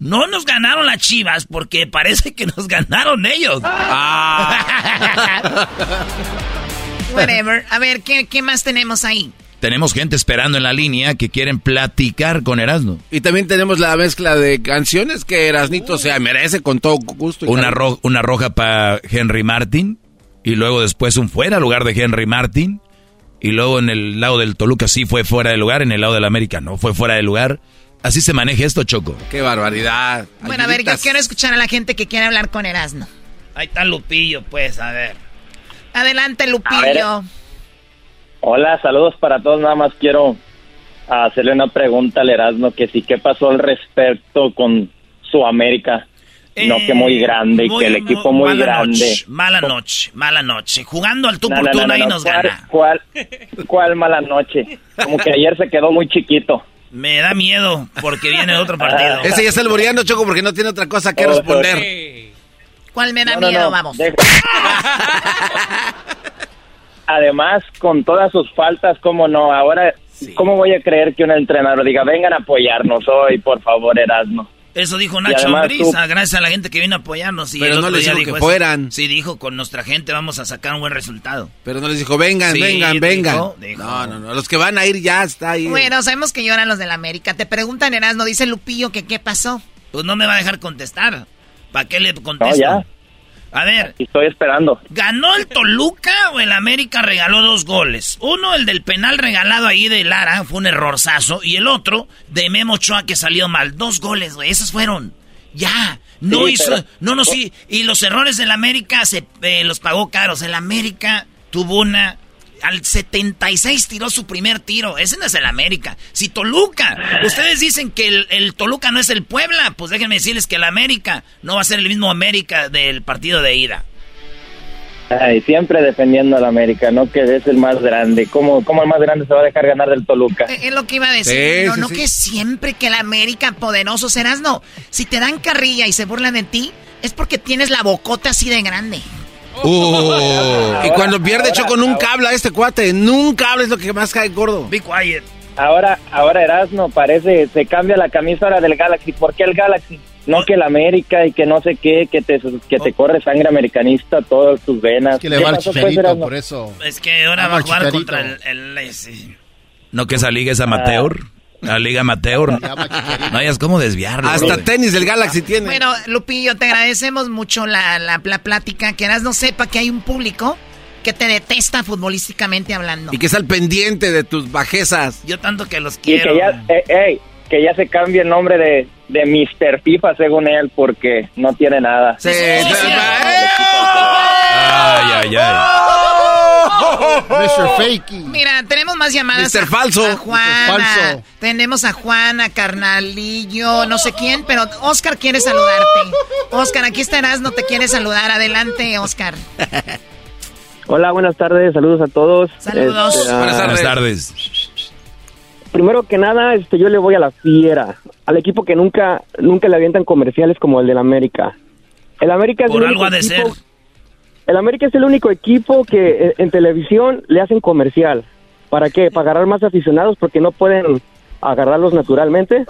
No nos ganaron las chivas porque parece que nos [laughs] ganaron ellos. Ah. Whatever. A ver, ¿qué, ¿qué, más tenemos ahí? Tenemos gente esperando en la línea que quieren platicar con Erasmo. Y también tenemos la mezcla de canciones que Erasnito se merece con todo gusto. Una, una roja para Henry Martin. Y luego después un fuera lugar de Henry Martin. Y luego en el lado del Toluca sí fue fuera de lugar, en el lado del América no fue fuera de lugar. Así se maneja esto, Choco. Qué barbaridad. Bueno, a ver, yo quiero escuchar a la gente que quiere hablar con Erasmo. Ahí está Lupillo, pues, a ver. Adelante, Lupillo. Hola, saludos para todos. Nada más quiero hacerle una pregunta al Erasmo, que sí, ¿qué pasó al respecto con su América? No que muy grande y que el equipo muy, grande. mala noche, mala noche. Jugando al tú por tú, ahí nos ¿Cuál, gana. ¿cuál, ¿Cuál mala noche? Como que ayer se quedó muy chiquito. Me da miedo porque viene otro partido. Ese ya está alboreando, Choco, porque no tiene otra cosa que Oh, responder. ¿Cuál me da No, no, miedo? no, Vamos. [laughs] Además, con todas sus faltas, ¿cómo no? Ahora, ¿cómo voy a creer que un entrenador diga, vengan a apoyarnos hoy, por favor, Erasmo? Eso dijo Nacho tú- ah, gracias a la gente que vino a apoyarnos. Y Pero no les dijo que eso. fueran. Sí, dijo, con nuestra gente vamos a sacar un buen resultado. Pero no les dijo, vengan, Sí, vengan, dijo, vengan. dijo. No, no, no. Los que van a ir ya está ahí. Bueno, sabemos que lloran los del América. Te preguntan, Erasmo, dice Lupillo que qué pasó. Pues no me va a dejar contestar. ¿Para qué le contesto? ya. A ver, Estoy esperando. ¿ganó el Toluca o el América regaló dos goles? Uno, el del penal regalado ahí de Lara, fue un errorzazo. Y el otro, de Memo Ochoa, que salió mal. Dos goles, güey, esos fueron. Ya, no Sí, hizo, pero- no, no, sí. Y los errores del América se eh, los pagó caros. El América tuvo una. Al 76 tiró su primer tiro. Ese no es el América. Si Toluca, ustedes dicen que el, el Toluca no es el Puebla, pues déjenme decirles que el América no va a ser el mismo América del partido de ida. Ay, siempre defendiendo al América, ¿no? Que es el más grande. ¿Cómo, ¿Cómo el más grande se va a dejar ganar del Toluca? Eh, Es lo que iba a decir. Sí, no sí, no sí. que siempre que el América poderoso serás, no. Si te dan carrilla y se burlan de ti, es porque tienes la bocota así de grande. Uh, y cuando pierde Choco, nunca habla este cuate. Nunca habla, es lo que más cae gordo. Be quiet. Ahora, ahora Erasmo parece, se cambia la camisa ahora del Galaxy. ¿Por qué el Galaxy? No que el América y que no sé qué, que te, que te corre sangre americanista todas tus venas. Que le ¿Qué va al pasó, pues, chicharito, por eso. Es que ahora va a jugar contra el... el-. ¿No que esa liga es amateur? La liga amateur. No hayas cómo desviarlo. Hasta brother. tenis del Galaxy tiene. Bueno, Lupillo, te agradecemos mucho la, la, la plática. Que no sepa que hay un público que te detesta futbolísticamente hablando. Y que está al pendiente de tus bajezas. Yo tanto que los Y quiero. que ya, eh, ey, que ya se cambie el nombre de, de Mr. FIFA según él porque no tiene nada. Sí, Ay, ay, ay. [laughs] Mr. Fakey. Mira, tenemos más llamadas. Mr. Falso. A Juana. Mr. Falso. Tenemos a Juana, Carnalillo, no sé quién, pero Oscar quiere saludarte. Oscar, aquí estarás, no te quiere saludar. Adelante, Oscar. Hola, buenas tardes, saludos a todos. Saludos. Este, ah, Buenas tardes. Primero que nada, este, yo le voy a la fiera, al equipo que nunca, nunca le avientan comerciales como el del América. El América es Por el algo ha de ser. El América es el único equipo que eh, en televisión le hacen comercial. ¿Para qué? Para agarrar más aficionados porque no pueden agarrarlos naturalmente.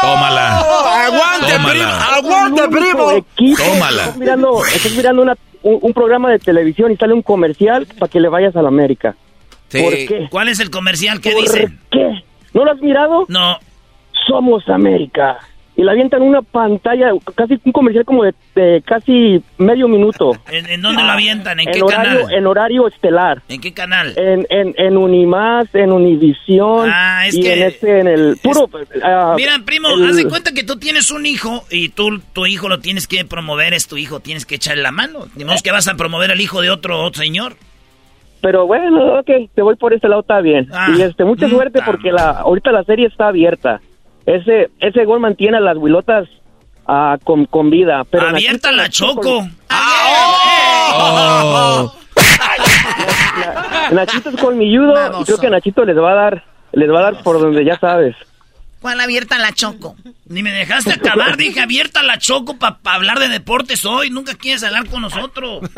Tómala. ¡Aguante, Tómala. primo! ¡Aguante, primo! equipo- Tómala. Estás mirando, estás mirando una- un, un programa de televisión y sale un comercial para que le vayas al América. Sí. ¿Por qué? ¿Cuál es el comercial que ¿Por dice? qué? ¿No lo has mirado? No. Somos América. Y le avientan una pantalla, casi un comercial como de, de casi medio minuto. [laughs] ¿En, en dónde lo avientan? ¿En en qué horario, canal? En horario estelar. ¿En qué canal? En, en, en Unimás, en Univisión. Ah, es y que- en este, en el puro... ah, Mira, primo, el- haz de cuenta que tú tienes un hijo y tú, tu hijo lo tienes que promover, es tu hijo, tienes que echarle la mano. Ni que vas a promover al hijo de otro, otro señor. Pero bueno, ok, te voy por este lado, está bien. Ah, y este, mucha suerte porque la ahorita la serie está abierta. Ese ese gol mantiene a las huilotas ah, con, con vida. Pero Abierta la choco. [laughs] Oh. Nachito es colmilludo y creo que Nachito les va a dar les va a dar por donde ya sabes. ¿Cuál abierta la choco? Ni me dejaste acabar, dije abierta la choco para hablar de deportes hoy. Nunca quieres hablar con nosotros.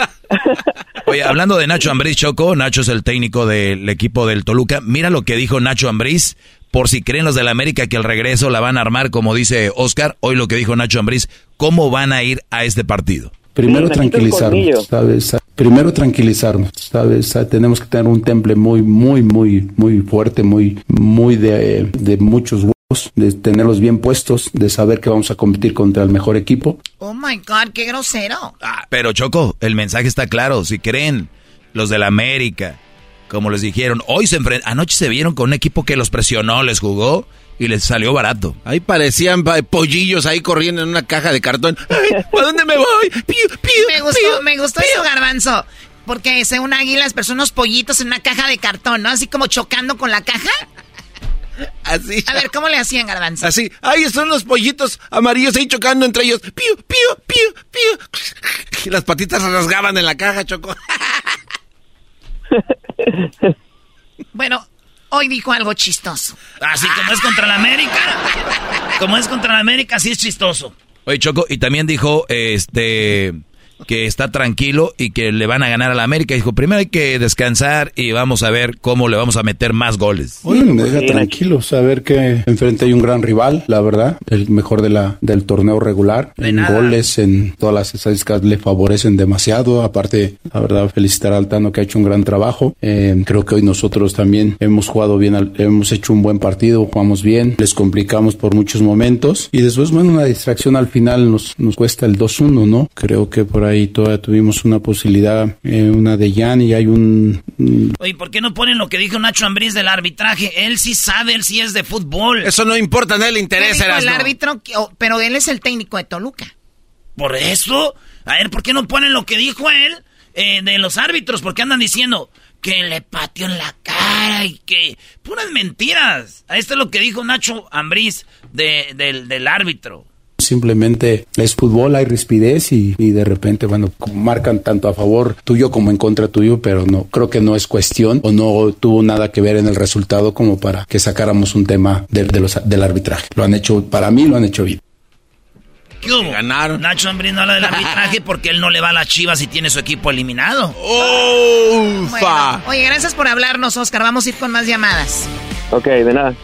[laughs] Oye, hablando de Nacho Ambriz, Choco, Nacho es el técnico del equipo del Toluca. Mira lo que dijo Nacho Ambriz, por si creen los del América que el regreso la van a armar, como dice Oscar, hoy lo que dijo Nacho Ambriz, ¿cómo van a ir a este partido? Primero tranquilizarnos, ¿sabes? Primero tranquilizarnos, ¿sabes? Tenemos que tener un temple muy, muy, muy, muy fuerte, muy, muy de, de muchos huevos, de tenerlos bien puestos, de saber que vamos a competir contra el mejor equipo. Oh my God, qué grosero. Pero Choco, el mensaje está claro, si creen los del América, como les dijeron, hoy se enfren- anoche se vieron con un equipo que los presionó, les jugó y les salió barato. Ahí parecían pa- pollillos ahí corriendo en una caja de cartón. Ay, ¿Para dónde me voy? Piu, piu, Me gustó, piu, me gustó eso, garbanzo. Porque según águilas, pero son unos pollitos en una caja de cartón, ¿no? Así como chocando con la caja. Así. A ver, ¿cómo le hacían, garbanzo? Así, ahí están los pollitos amarillos ahí chocando entre ellos. Piu, piu, piu, piu. Y las patitas se rasgaban en la caja, Choco. [laughs] Bueno, hoy dijo algo chistoso. Así como es contra la América. Como es contra la América, sí es chistoso. Oye, Choco, y también dijo, este que está tranquilo y que le van a ganar a la América. Dijo, primero hay que descansar y vamos a ver cómo le vamos a meter más goles. Oye, me deja tranquilo saber que enfrente hay un gran rival, la verdad, el mejor de la, del torneo regular. en goles, en todas las estadísticas le favorecen demasiado. Aparte, la verdad, felicitar al Tano que ha hecho un gran trabajo. Eh, creo que hoy nosotros también hemos jugado bien, hemos hecho un buen partido, jugamos bien, les complicamos por muchos momentos y después, bueno, una distracción al final nos, nos cuesta el 2-1, ¿no? Creo que por ahí ahí todavía tuvimos una posibilidad, eh, una de Jan y hay un... Oye, ¿por qué no ponen lo que dijo Nacho Ambriz del arbitraje? Él sí sabe, él sí es de fútbol. Eso no importa, no le interesa. el árbitro, pero él es el técnico de Toluca. ¿Por eso? A ver, ¿por qué no ponen lo que dijo él eh, de los árbitros? Porque andan diciendo que le pateó en la cara y que... Puras mentiras. Esto es lo que dijo Nacho Ambriz del, del árbitro. Simplemente es fútbol, hay rispidez y, de repente, bueno, marcan tanto a favor tuyo como en contra tuyo, pero no, creo que no es cuestión o no tuvo nada que ver en el resultado como para que sacáramos un tema del, del arbitraje. Lo han hecho, para mí lo han hecho bien. ¿Qué hubo? Ganaron. Nacho Ambrín no habla del arbitraje porque él no le va a las chivas y tiene su equipo eliminado. ¡Oh! oye, gracias por hablarnos, Oscar. Vamos a ir con más llamadas. Ok, de nada.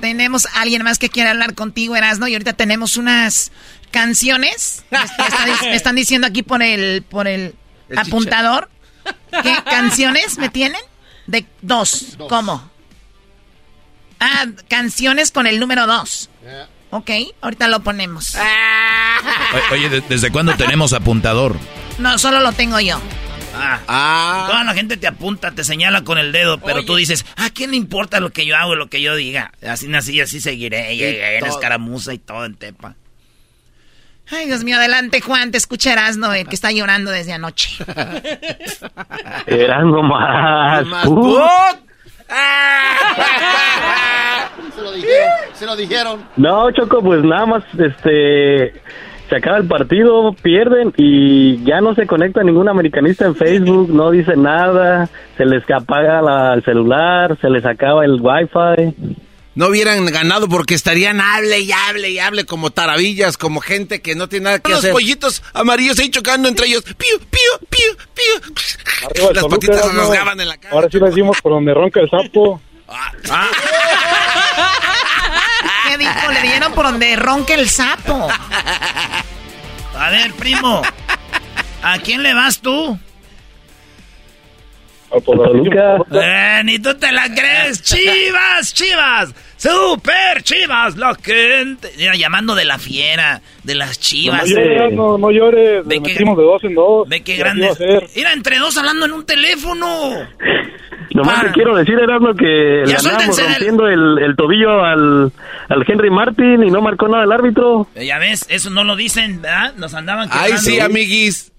Tenemos a alguien más que quiere hablar contigo, Erasno, y ahorita tenemos unas canciones. Me, están diciendo aquí por el, por el, apuntador. ¿Qué [laughs] canciones me tienen? De dos. ¿Cómo? Ah, canciones con el número dos. Ok, ahorita lo ponemos. Oye, ¿desde cuándo tenemos apuntador? No, solo lo tengo yo. Ah. ah. Toda la gente te apunta, te señala con el dedo, pero tú dices, ¿a quién le importa lo que yo hago, lo que yo diga? Así nací, así seguiré. Y, en escaramuza y todo en tepa. Ay, Dios mío, adelante, Juan, te escucharás, ¿no? El que está llorando desde anoche. [laughs] Eran más. se lo dijeron, se lo dijeron. No, Choco, pues nada más, este se acaba el partido, pierden y ya no se conecta ningún americanista en Facebook, no dice nada, se les apaga el celular, se les acaba el wifi. No hubieran ganado porque estarían hable y hable y hable como taravillas, como gente que no tiene nada que hacer. Los pollitos amarillos ahí chocando entre ellos. Pío, pío, pío, pío. Las patitas se rasgaban en la cara. Ahora sí lo decimos por donde ronca el sapo. Ah. ¿Qué dijo? Le dieron por donde ronca el sapo. A ver, primo. ¿A quién le vas tú? A Toluca. Eh, ni tú te la crees. [laughs] Chivas, chivas. Super chivas. La gente. Mira, llamando de la fiera, de las chivas. No, llores, no, no llores. Ve que, de dos en dos. Ve qué grandes. Mira, entre dos hablando en un teléfono. Nomás te quiero decir, Erasmo, que le andamos rompiendo el, el, tobillo al, al Henry Martin y no marcó nada el árbitro. Ya ves, eso no lo dicen, ¿verdad? Nos andaban Ay, sí, amiguis.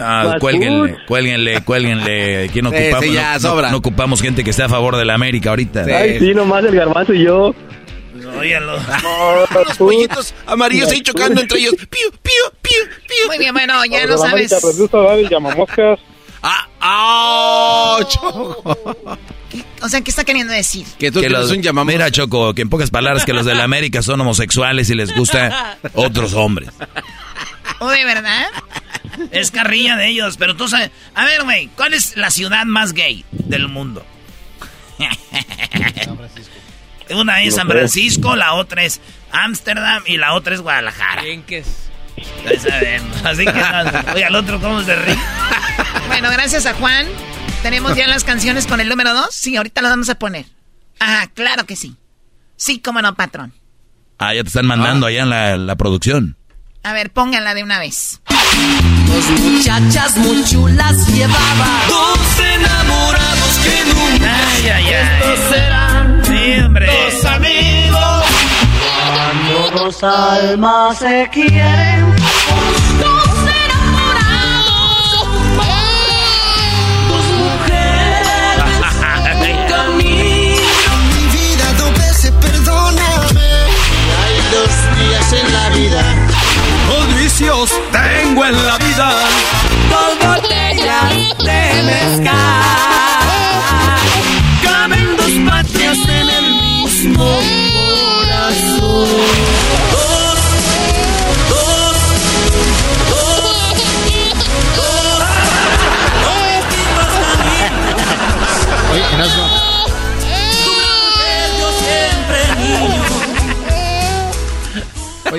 Ah, cuélguenle, cuélguenle, cuélguenle. Aquí no [laughs] ocupamos, ya, no, no, no, ocupamos gente que esté a favor de la América ahorita. Sí. Ay, sí, nomás el garbanzo y yo. Óyalo. [laughs] Los pollitos amarillos ahí chocando entre ellos. Pío, pío, pío, pío. Muy bien, bueno, ya no sabes. América, Ah, ah, O sea, ¿qué está queriendo decir? Que tú que los, un llamamos. Mira, Choco, que en pocas palabras que los de la América son homosexuales y les gusta [laughs] otros hombres. ¿O de verdad? Es carrilla de ellos, pero tú sabes. A ver, güey, ¿cuál es la ciudad más gay del mundo? Una es San Francisco, la otra es Ámsterdam y la otra es Guadalajara. ¿Quién que es? [laughs] Así que, oye, al otro, ¿cómo se ríe? Bueno, gracias a Juan. ¿Tenemos ya las canciones con el número 2? Sí, ahorita las vamos a poner. Ah, claro que sí. Sí, cómo no, patrón. Ah, ya te están mandando ah. allá en la, la, producción. A ver, pónganla de una vez. Dos muchachas muy chulas llevaba. Dos enamorados que nunca. Ay, ay, ay. Estos serán sí, hombre. dos amigos. Cuando dos almas se quieren. tengo en la vida. Dos botellas de mezcal. Caben dos patrias en el mismo corazón.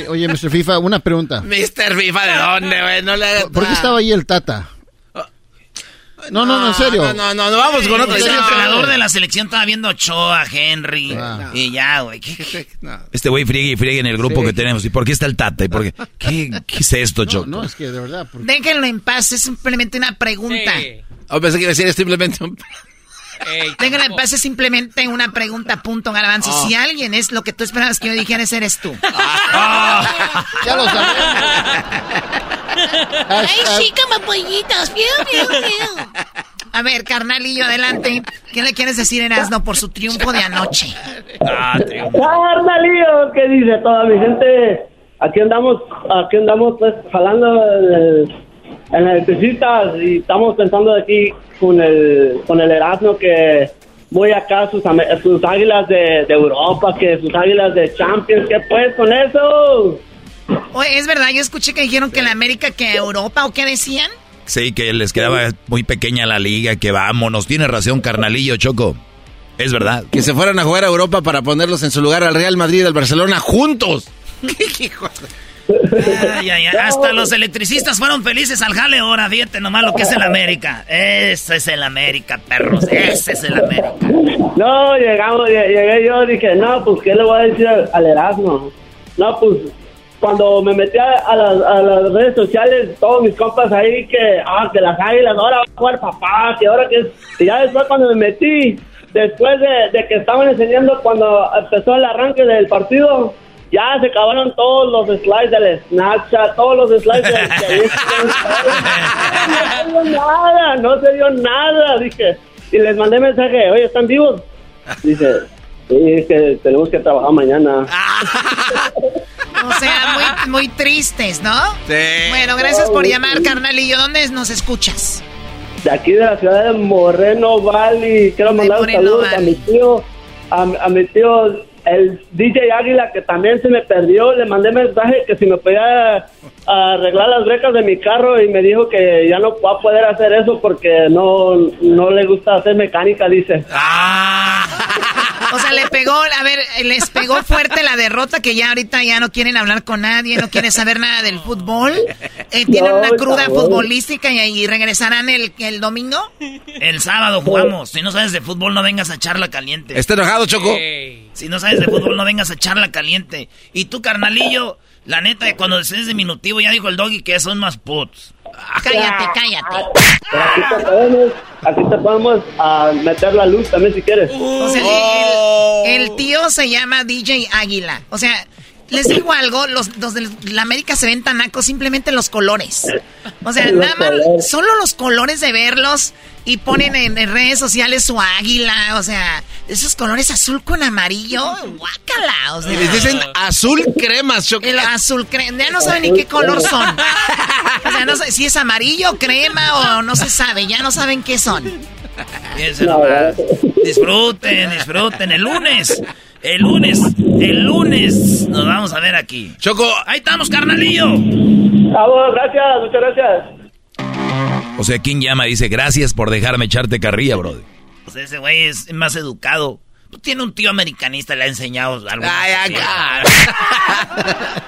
Oye, Mr. FIFA, una pregunta. Mr. FIFA, ¿de dónde, güey? No le hagas ¿Por qué estaba ahí el Tata? No, no, no, en serio. No, no, no, no vamos con otro. El entrenador de la selección estaba viendo a Ochoa, Henry. Y ya, güey. [laughs] Este güey friegue y friegue en el grupo que tenemos. ¿Y por qué está el Tata? ¿Y por qué? [laughs] ¿Qué, qué es esto, Choco? No, es que de verdad. porque- Déjenlo en paz, es simplemente una pregunta. Oh, pensé que iba a decir es simplemente un... Déjenlo en paz, es simplemente una pregunta, punto, garbanzo. Oh. Si alguien es lo que tú esperabas que yo dijera, ese eres tú. Ya lo sabemos. Ay, sí, como pollitos. A ver, carnalillo, adelante. ¿Qué le quieres decir, Erasno, por su triunfo de anoche? Carnalillo, ¿qué dice toda mi gente? Aquí andamos, aquí andamos pues jalando el- en las electricistas y estamos pensando aquí con el con el Erasmo que voy acá a sus, sus águilas de, de Europa, que sus águilas de Champions, ¿qué pues con eso? Oye, es verdad, yo escuché que dijeron que la América, que Europa, ¿o qué decían? Sí, que les quedaba muy pequeña la liga, que vámonos. Tiene razón, carnalillo, Choco. Es verdad. Que se fueran a jugar a Europa para ponerlos en su lugar al Real Madrid y al Barcelona juntos. [laughs] Ay, ay, ay. Hasta los electricistas fueron felices al jale ahora. Fíjate nomás lo que es el América. Ese es el América, perros. Ese es el América. No, llegamos, lle- llegué yo, dije, no, pues, ¿qué le voy a decir al, al Erasmo? No, pues, cuando me metí a, a las, a las redes sociales, todos mis compas ahí, que, ah, que las águilas, ahora va a jugar papá, que ahora que es... Y ya después cuando me metí, después de, de que estaban enseñando cuando empezó el arranque del partido, ya se acabaron todos los slides del Snapchat, todos los slides del... [laughs] de no se dio nada, no se dio nada, dije. Y les mandé mensaje, oye, ¿están vivos? Dice, sí, es que tenemos que trabajar mañana. [laughs] O sea, muy, muy tristes, ¿no? Sí. Bueno, gracias por llamar, carnalillo. ¿Dónde nos escuchas? De aquí de la ciudad de Moreno Valley, quiero mandar un saludo a mi tío, a, a mi tío, el DJ Águila, que también se me perdió. Le mandé mensaje que si me podía arreglar las brecas de mi carro y me dijo que ya no va a poder hacer eso porque no, no le gusta hacer mecánica, dice. O sea, le pegó, a ver, les pegó fuerte la derrota que ya ahorita ya no quieren hablar con nadie, no quieren saber nada del fútbol. Eh, tienen No, una cruda cabrón. futbolística y, y regresarán el, el domingo. El sábado jugamos. Si no sabes de fútbol, no vengas a echarla caliente. ¿Está enojado, Choco? Si no sabes de fútbol, no vengas a echarla caliente. Y tú, carnalillo, la neta, cuando es diminutivo, ya dijo el doggy que son más putos. Cállate, cállate. Pero aquí te podemos, aquí te podemos ah, meter la luz también si quieres. O sea, Oh. el, el tío se llama DJ Águila. O sea, les digo algo, los, los de la América se ven tan nacos, simplemente los colores. O sea, Los nada más, colores. solo los colores de verlos y ponen en, en redes sociales su águila, o sea, esos colores azul con amarillo, guácala, o sea. Y les dicen azul Choco. El azul crema, ya no saben ni qué color son. O sea, no sé si es amarillo, crema o no se sabe, ya no saben qué son. Disfruten, disfruten. El lunes, el lunes, el lunes nos vamos a ver aquí. Choco, ahí estamos, carnalillo. Vamos, gracias, muchas gracias. O sea, ¿quién llama? Dice, gracias por dejarme echarte carrilla, brother. Pues ese güey es más educado. Pues Tiene un tío americanista, le ha enseñado algo. Ay, acá. [laughs]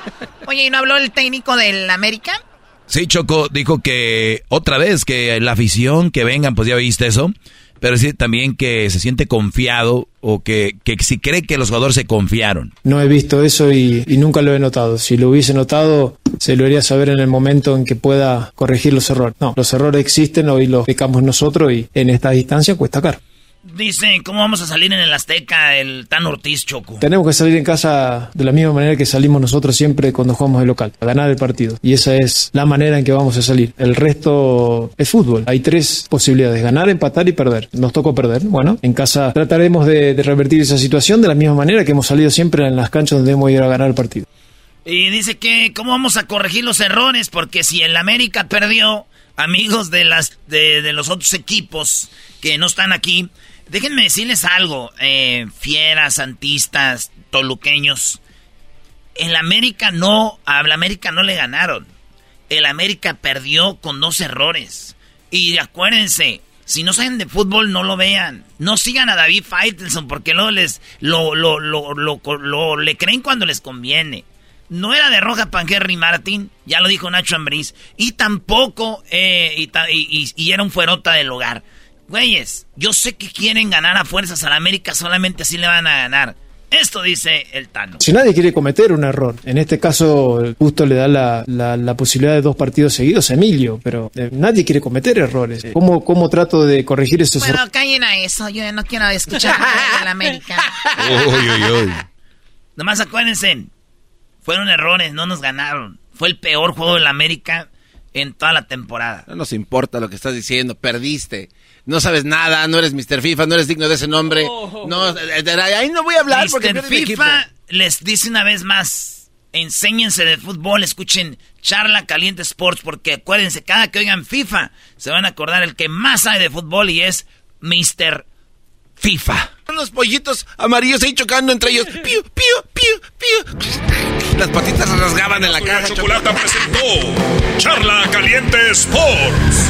Oye, ¿y no habló el técnico del América? Sí, Choco dijo que otra vez que la afición, que vengan, pues ya viste eso. Pero sí también que se siente confiado o que, que si cree que los jugadores se confiaron. No he visto eso y, nunca lo he notado. Si lo hubiese notado, se lo haría saber en el momento en que pueda corregir los errores. No, los errores existen, hoy los pecamos nosotros y en esta distancia cuesta caro. Dice, ¿cómo vamos a salir en el Azteca el Tan Ortiz Choco? Tenemos que salir en casa de la misma manera que salimos nosotros siempre cuando jugamos de local, a ganar el partido. Y esa es la manera en que vamos a salir. El resto es fútbol. Hay tres posibilidades, ganar, empatar y perder. Nos tocó perder. Bueno, en casa trataremos de, de revertir esa situación de la misma manera que hemos salido siempre en las canchas donde hemos ido a ganar el partido. Y dice que, ¿cómo vamos a corregir los errores? Porque si el América perdió, amigos de, las, de, de los otros equipos que no están aquí, déjenme decirles algo, eh, fieras, santistas, toluqueños. El América no, al América no le ganaron. El América perdió con dos errores. Y acuérdense, si no saben de fútbol, no lo vean. No sigan a David Faitelson porque luego les lo, lo, lo, lo, le creen cuando les conviene. no era de roja para Henry Martin, ya lo dijo Nacho Ambriz, y tampoco, eh, y, era un fuerota del hogar. Güeyes, yo sé que quieren ganar a fuerzas a la América, solamente así le van a ganar. Esto dice el Tano. Si nadie quiere cometer un error, en este caso justo le da la, la, posibilidad de dos partidos seguidos a Emilio, pero eh, nadie quiere cometer errores. ¿Cómo, cómo trato de corregir esos errores? Bueno, callen a eso, yo no quiero escuchar a la América. [laughs] uy, uy, uy. Nomás acuérdense, fueron errores, no nos ganaron. Fue el peor juego de la América en toda la temporada. No nos importa lo que estás diciendo, perdiste. No sabes nada, no eres Mr. FIFA, no eres digno de ese nombre. Oh. No, eh, ahí no voy a hablar porque FIFA les dice una vez más, enséñense de fútbol, escuchen Charla Caliente Sports, porque acuérdense, cada que oigan FIFA, se van a acordar el que más sabe de fútbol y es Mr. FIFA. Unos pollitos amarillos ahí chocando entre ellos. [laughs] Piu, piu, piu, piu. Las patitas se rasgaban en la cara. Chocolate presentó Charla Caliente Sports.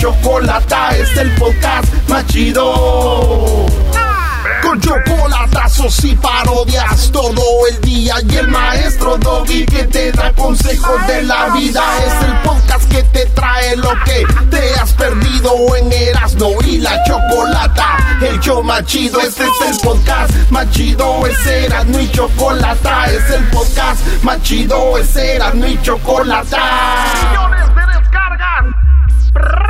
Chocolata, es el podcast más chido. Con chocolatazos y parodias todo el día y el maestro Doggy que te da consejos de la vida es el podcast que te trae lo que te has perdido en Erasmo y la Chocolata. El show más chido, este es el podcast más chido, es Erasmo y Chocolata, es el podcast más chido, es Erasmo y Chocolata. Millones de descargas.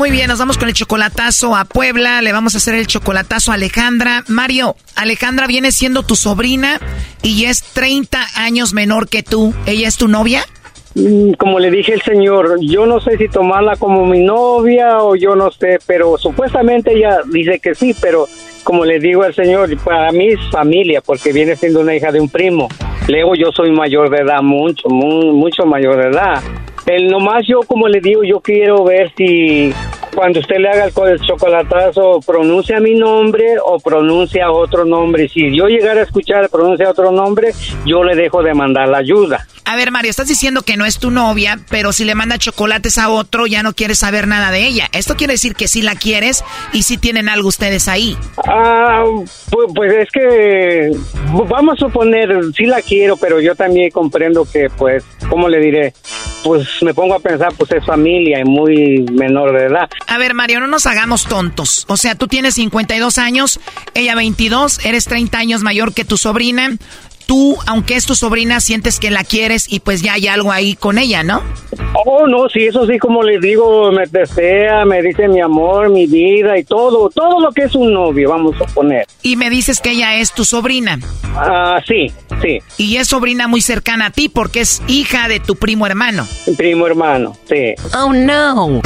Muy bien, nos vamos con el chocolatazo a Puebla. Le vamos a hacer el chocolatazo a Alejandra. Mario, Alejandra viene siendo tu sobrina y es 30 años menor que tú. ¿Ella es tu novia? Mm, como le dije el señor, yo no sé si tomarla como mi novia o yo no sé, pero supuestamente ella dice que sí, pero como le digo al señor, para mí es familia porque viene siendo una hija de un primo. Luego yo soy mayor de edad, mucho, mucho mayor de edad. El nomás yo, como le digo, yo quiero ver si cuando usted le haga el, chocolatazo pronuncia mi nombre o pronuncia otro nombre. Si yo llegara a escuchar pronuncia otro nombre, yo le dejo de mandar la ayuda. A ver, Mario, estás diciendo que no es tu novia, pero si le manda chocolates a otro, ya no quieres saber nada de ella. Esto quiere decir que sí la quieres y sí tienen algo ustedes ahí. Ah, pues, pues es que vamos a suponer, sí la quiero, pero yo también comprendo que, pues, ¿cómo le diré? Pues me pongo a pensar, pues es familia y muy menor de edad. A ver, Mario, no nos hagamos tontos. O sea, tú tienes 52 años, ella 22, eres 30 años mayor que tu sobrina tú, aunque es tu sobrina, sientes que la quieres y pues ya hay algo ahí con ella, ¿no? Oh, no, sí, eso sí, como les digo, me desea, me dice mi amor, mi vida y todo, todo lo que es un novio, vamos a poner. Y me dices que ella es tu sobrina. Ah, sí, sí. Y es sobrina muy cercana a ti porque es hija de tu primo hermano. Primo hermano, sí. Oh, no.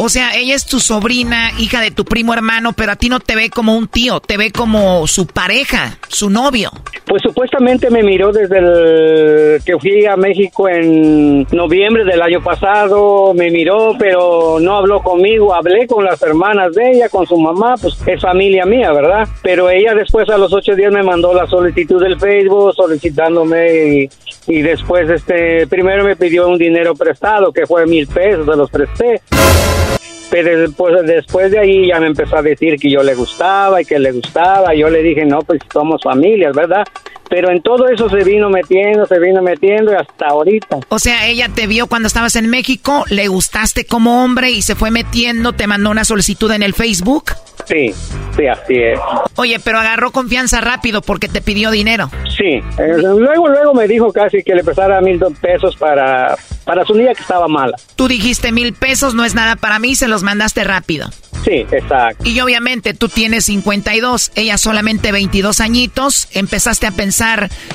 O sea, ella es tu sobrina, hija de tu primo hermano, pero a ti no te ve como un tío, te ve como su pareja, su novio. Pues supuestamente me miró desde el que fui a México en noviembre del año pasado, me miró, pero no habló conmigo, hablé con las hermanas de ella, con su mamá, pues es familia mía, ¿verdad? Pero ella después a los ocho días me mandó la solicitud del Facebook solicitándome y, después este primero me pidió un dinero prestado que fue mil pesos, se los presté. Pero después, después de ahí ya me empezó a decir que yo le gustaba y que le gustaba. Yo le dije, no, pues somos familias, ¿verdad? Pero en todo eso se vino metiendo, se vino metiendo y hasta ahorita. O sea, ella te vio cuando estabas en México, le gustaste como hombre y se fue metiendo, te mandó una solicitud en el Facebook. Sí, sí, así es. Oye, pero agarró confianza rápido porque te pidió dinero. Sí, eh, luego, luego me dijo casi que le prestara mil pesos para, para su niña que estaba mala. Tú dijiste mil pesos, no es nada para mí, se los mandaste rápido. Sí, exacto. Y obviamente tú tienes 52, ella solamente 22 añitos, empezaste a pensar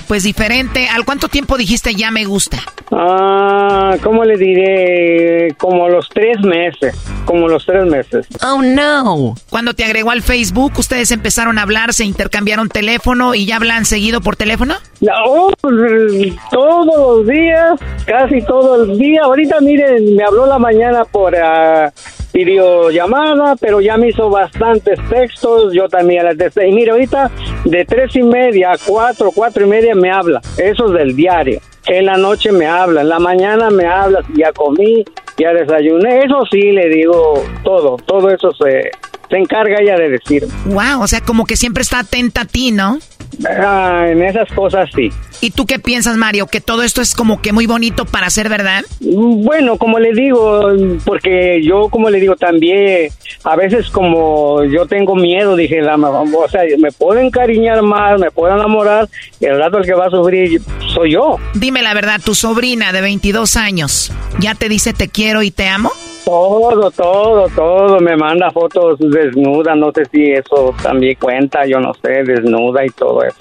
pues diferente. ¿Al cuánto tiempo dijiste ya me gusta? Ah, ¿cómo le diré? Como los tres meses, como los tres meses. Oh, no. Cuando te agregó al Facebook, ustedes empezaron a hablar, se intercambiaron teléfono y ya hablan seguido por teléfono? No, pues, todos los días, casi todo el día. Ahorita miren, me habló la mañana por... Uh, videollamada, pero ya me hizo bastantes textos, yo también las Y mire, ahorita de tres y media a cuatro, cuatro y media me habla, eso es del diario. En la noche me habla, en la mañana me habla, ya comí, ya desayuné, eso sí le digo todo, todo eso se, se encarga ella de decir. Wow, o sea, como que siempre está atenta a ti, ¿no? Ah, en esas cosas sí. ¿Y tú qué piensas, Mario? ¿Que todo esto es como que muy bonito para ser verdad? Bueno, como le digo, porque yo, como le digo, también a veces como yo tengo miedo, dije, la, o sea, me puedo encariñar más, me puedo enamorar, y el rato el que va a sufrir soy yo. Dime la verdad, tu sobrina de 22 años, ¿ya te dice te quiero y te amo? Todo, todo, todo. Me manda fotos desnuda. No sé si eso también cuenta. Yo no sé, desnuda y todo eso.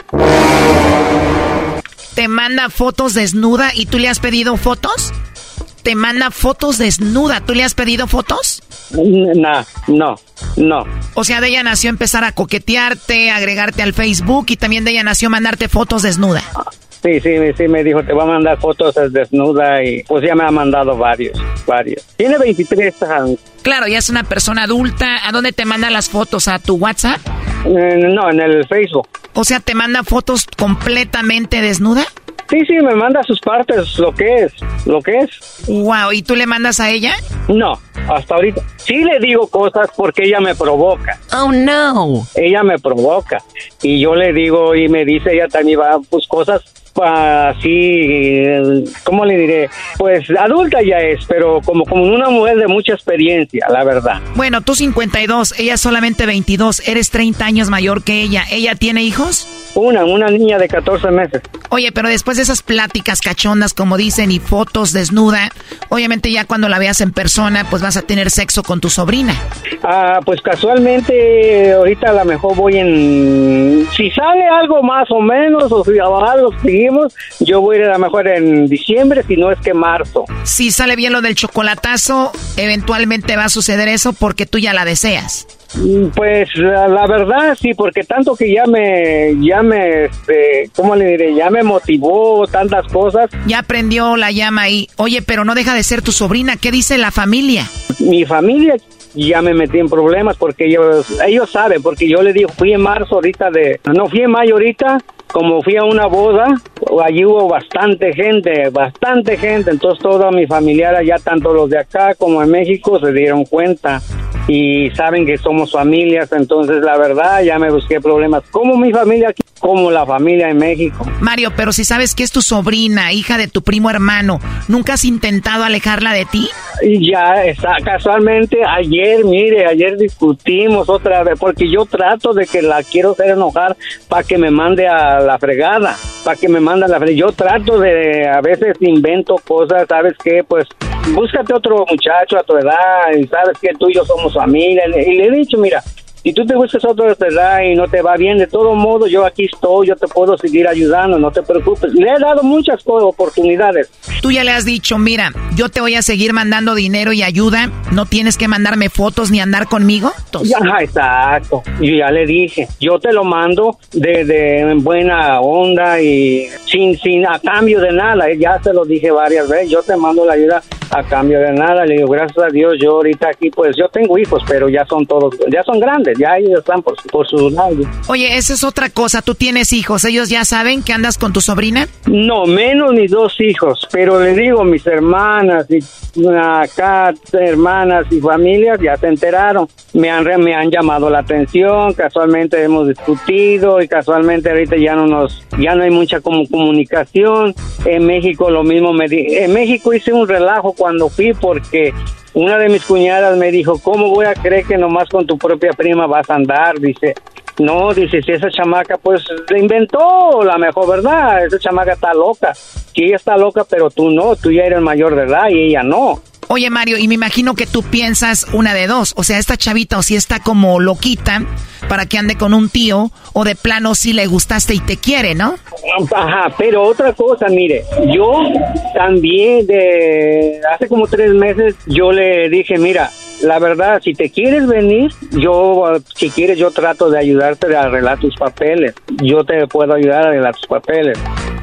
¿Te manda fotos desnuda y tú le has pedido fotos? ¿Te manda fotos desnuda? ¿Tú le has pedido fotos? No, no, no. O sea, de ella nació empezar a coquetearte, agregarte al Facebook y también de ella nació mandarte fotos desnuda. Sí, sí, sí, me dijo, te va a mandar fotos desnuda y pues ya me ha mandado varios, varios. Tiene 23 años. Claro, ya es una persona adulta. ¿A dónde te manda las fotos? ¿A tu WhatsApp? No, en el Facebook. O sea, ¿te manda fotos completamente desnuda? Sí, sí, me manda sus partes, lo que es, lo que es. Wow, ¿y tú le mandas a ella? No, hasta ahorita. Sí le digo cosas porque ella me provoca. Oh, no. Ella me provoca. Y yo le digo y me dice ella también va, pues cosas así, ¿cómo le diré? Pues adulta ya es, pero como, como una mujer de mucha experiencia, la verdad. Bueno, tú 52, ella solamente 22, eres 30 años mayor que ella. ¿Ella tiene hijos? Una, una niña de 14 meses. Oye, pero después de esas pláticas cachondas, como dicen, y fotos desnuda, obviamente ya cuando la veas en persona, pues vas a tener sexo con tu sobrina. Ah, pues casualmente, ahorita a lo mejor voy en... Si sale algo más o menos, o si algo yo voy a ir a lo mejor en diciembre, si no es que marzo. Si sale bien lo del chocolatazo, eventualmente va a suceder eso porque tú ya la deseas. Mm, pues la, verdad sí, porque tanto que ya me, ya me, este, ¿cómo le diré? Ya me motivó tantas cosas. Ya aprendió la llama ahí. Oye, pero no deja de ser tu sobrina. ¿Qué dice la familia? Mi familia ya me metí en problemas porque ellos, ellos saben, porque yo le digo, fui en marzo ahorita de, no fui en mayo ahorita, como fui a una boda, allí hubo bastante gente, bastante gente, entonces toda mi familia, ya tanto los de acá como en México, se dieron cuenta y saben que somos familias, entonces la verdad ya me busqué problemas como mi familia aquí, como la familia en México. Mario, pero si sabes que es tu sobrina, hija de tu primo hermano, ¿nunca has intentado alejarla de ti? Ya, está, casualmente ayer, mire, ayer discutimos otra vez, porque yo trato de que la quiero hacer enojar para que me mande a la fregada, para que me mande a la. Yo trato de, a veces invento cosas, ¿sabes qué? Pues búscate otro muchacho a tu edad y sabes que tú y yo somos familia. Y le he dicho, mira, si tú te buscas otra edad y no te va bien, de todo modo yo aquí estoy, yo te puedo seguir ayudando, no te preocupes. Le he dado muchas oportunidades. Tú ya le has dicho, mira, yo te voy a seguir mandando dinero y ayuda, no tienes que mandarme fotos ni andar conmigo. Ya, exacto. Yo ya le dije, yo te lo mando de, de buena onda y sin, sin a cambio de nada. Ya se lo dije varias veces, yo te mando la ayuda a cambio de nada. Le digo, gracias a Dios, yo ahorita aquí, pues yo tengo hijos, pero ya son todos, ya son grandes, ya ellos están por, por su lado. Oye, esa es otra cosa, tú tienes hijos, ¿ellos ya saben que andas con tu sobrina? No, menos mis dos hijos, pero le digo, mis hermanas y acá, hermanas y familias ya se enteraron, me han, me han llamado la atención, casualmente hemos discutido y casualmente ahorita ya no nos, ya no hay mucha como comunicación. En México lo mismo me di, en México hice un relajo cuando fui porque una de mis cuñadas me dijo, ¿cómo voy a creer que nomás con tu propia prima vas a andar? Dice, no, dice, si esa chamaca pues se inventó la mejor verdad, esa chamaca está loca, que ella está loca, pero tú no, tú ya eres mayor de edad y ella no. Oye Mario, y me imagino que tú piensas una de dos, o sea, esta chavita o si está como loquita para que ande con un tío, o de plano si le gustaste y te quiere, ¿no? Ajá, pero otra cosa, mire, yo también de hace como tres meses yo le dije, mira, la verdad, si te quieres venir, yo, si quieres, yo trato de ayudarte a arreglar tus papeles. Yo te puedo ayudar a arreglar tus papeles.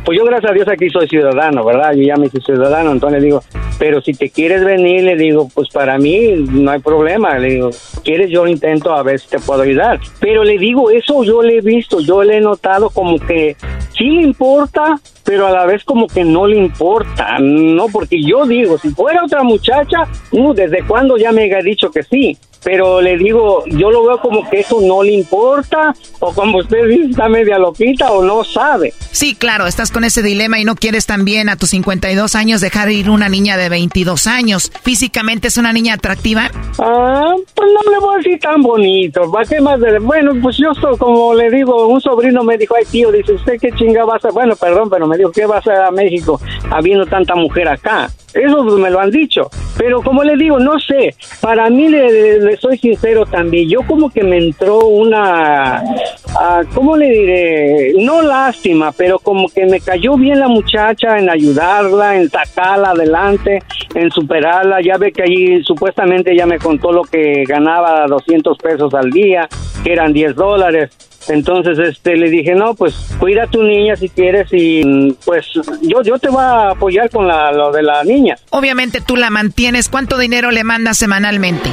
Pues yo, gracias a Dios, aquí soy ciudadano, ¿verdad? Yo ya me hice ciudadano, entonces digo, pero si te quieres venir, le digo, pues para mí no hay problema. Le digo, ¿quieres? Yo intento a ver si te puedo ayudar. Pero le digo, eso yo le he visto, yo le he notado como que sí le importa, pero a la vez como que no le importa, ¿no? Porque yo digo, si fuera otra muchacha, uh, ¿desde cuándo ya me ha dicho que sí? Pero le digo, yo lo veo como que eso no le importa, o como usted dice, está media loquita o no sabe. Sí, claro, estás con ese dilema y no quieres también a tus 52 años dejar ir una niña de 22 años. ¿Físicamente es una niña atractiva? Ah, pues no le voy a decir tan bonito, ¿va qué más de...? Bueno, pues yo soy, como le digo, un sobrino me dijo, ay tío, dice, ¿usted qué chinga va a hacer? Bueno, perdón, pero me dijo, ¿qué va a hacer a México habiendo tanta mujer acá? Eso me lo han dicho. Pero como le digo, no sé, para mí le, soy sincero también, yo como que me entró una, uh, ¿cómo le diré? No lástima, pero como que me cayó bien la muchacha en ayudarla, en sacarla adelante, en superarla. Ya ve que allí supuestamente ella me contó lo que ganaba 200 pesos al día, que eran 10 dólares. Entonces, este, le dije, no, pues cuida a tu niña si quieres y pues yo, yo te voy a apoyar con la, lo de la niña. Obviamente tú la mantienes. ¿Cuánto dinero le mandas semanalmente?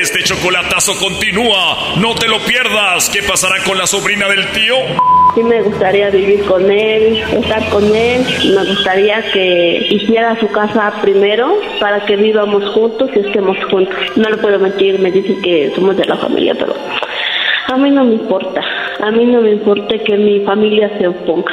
Este chocolatazo continúa. No te lo pierdas. ¿Qué pasará con la sobrina del tío? Sí me gustaría vivir con él, estar con él. Me gustaría que hiciera su casa primero para que vivamos juntos y estemos juntos. No le puedo mentir, me dicen que somos de la familia, pero a mí no me importa. A mí no me importa que mi familia se oponga.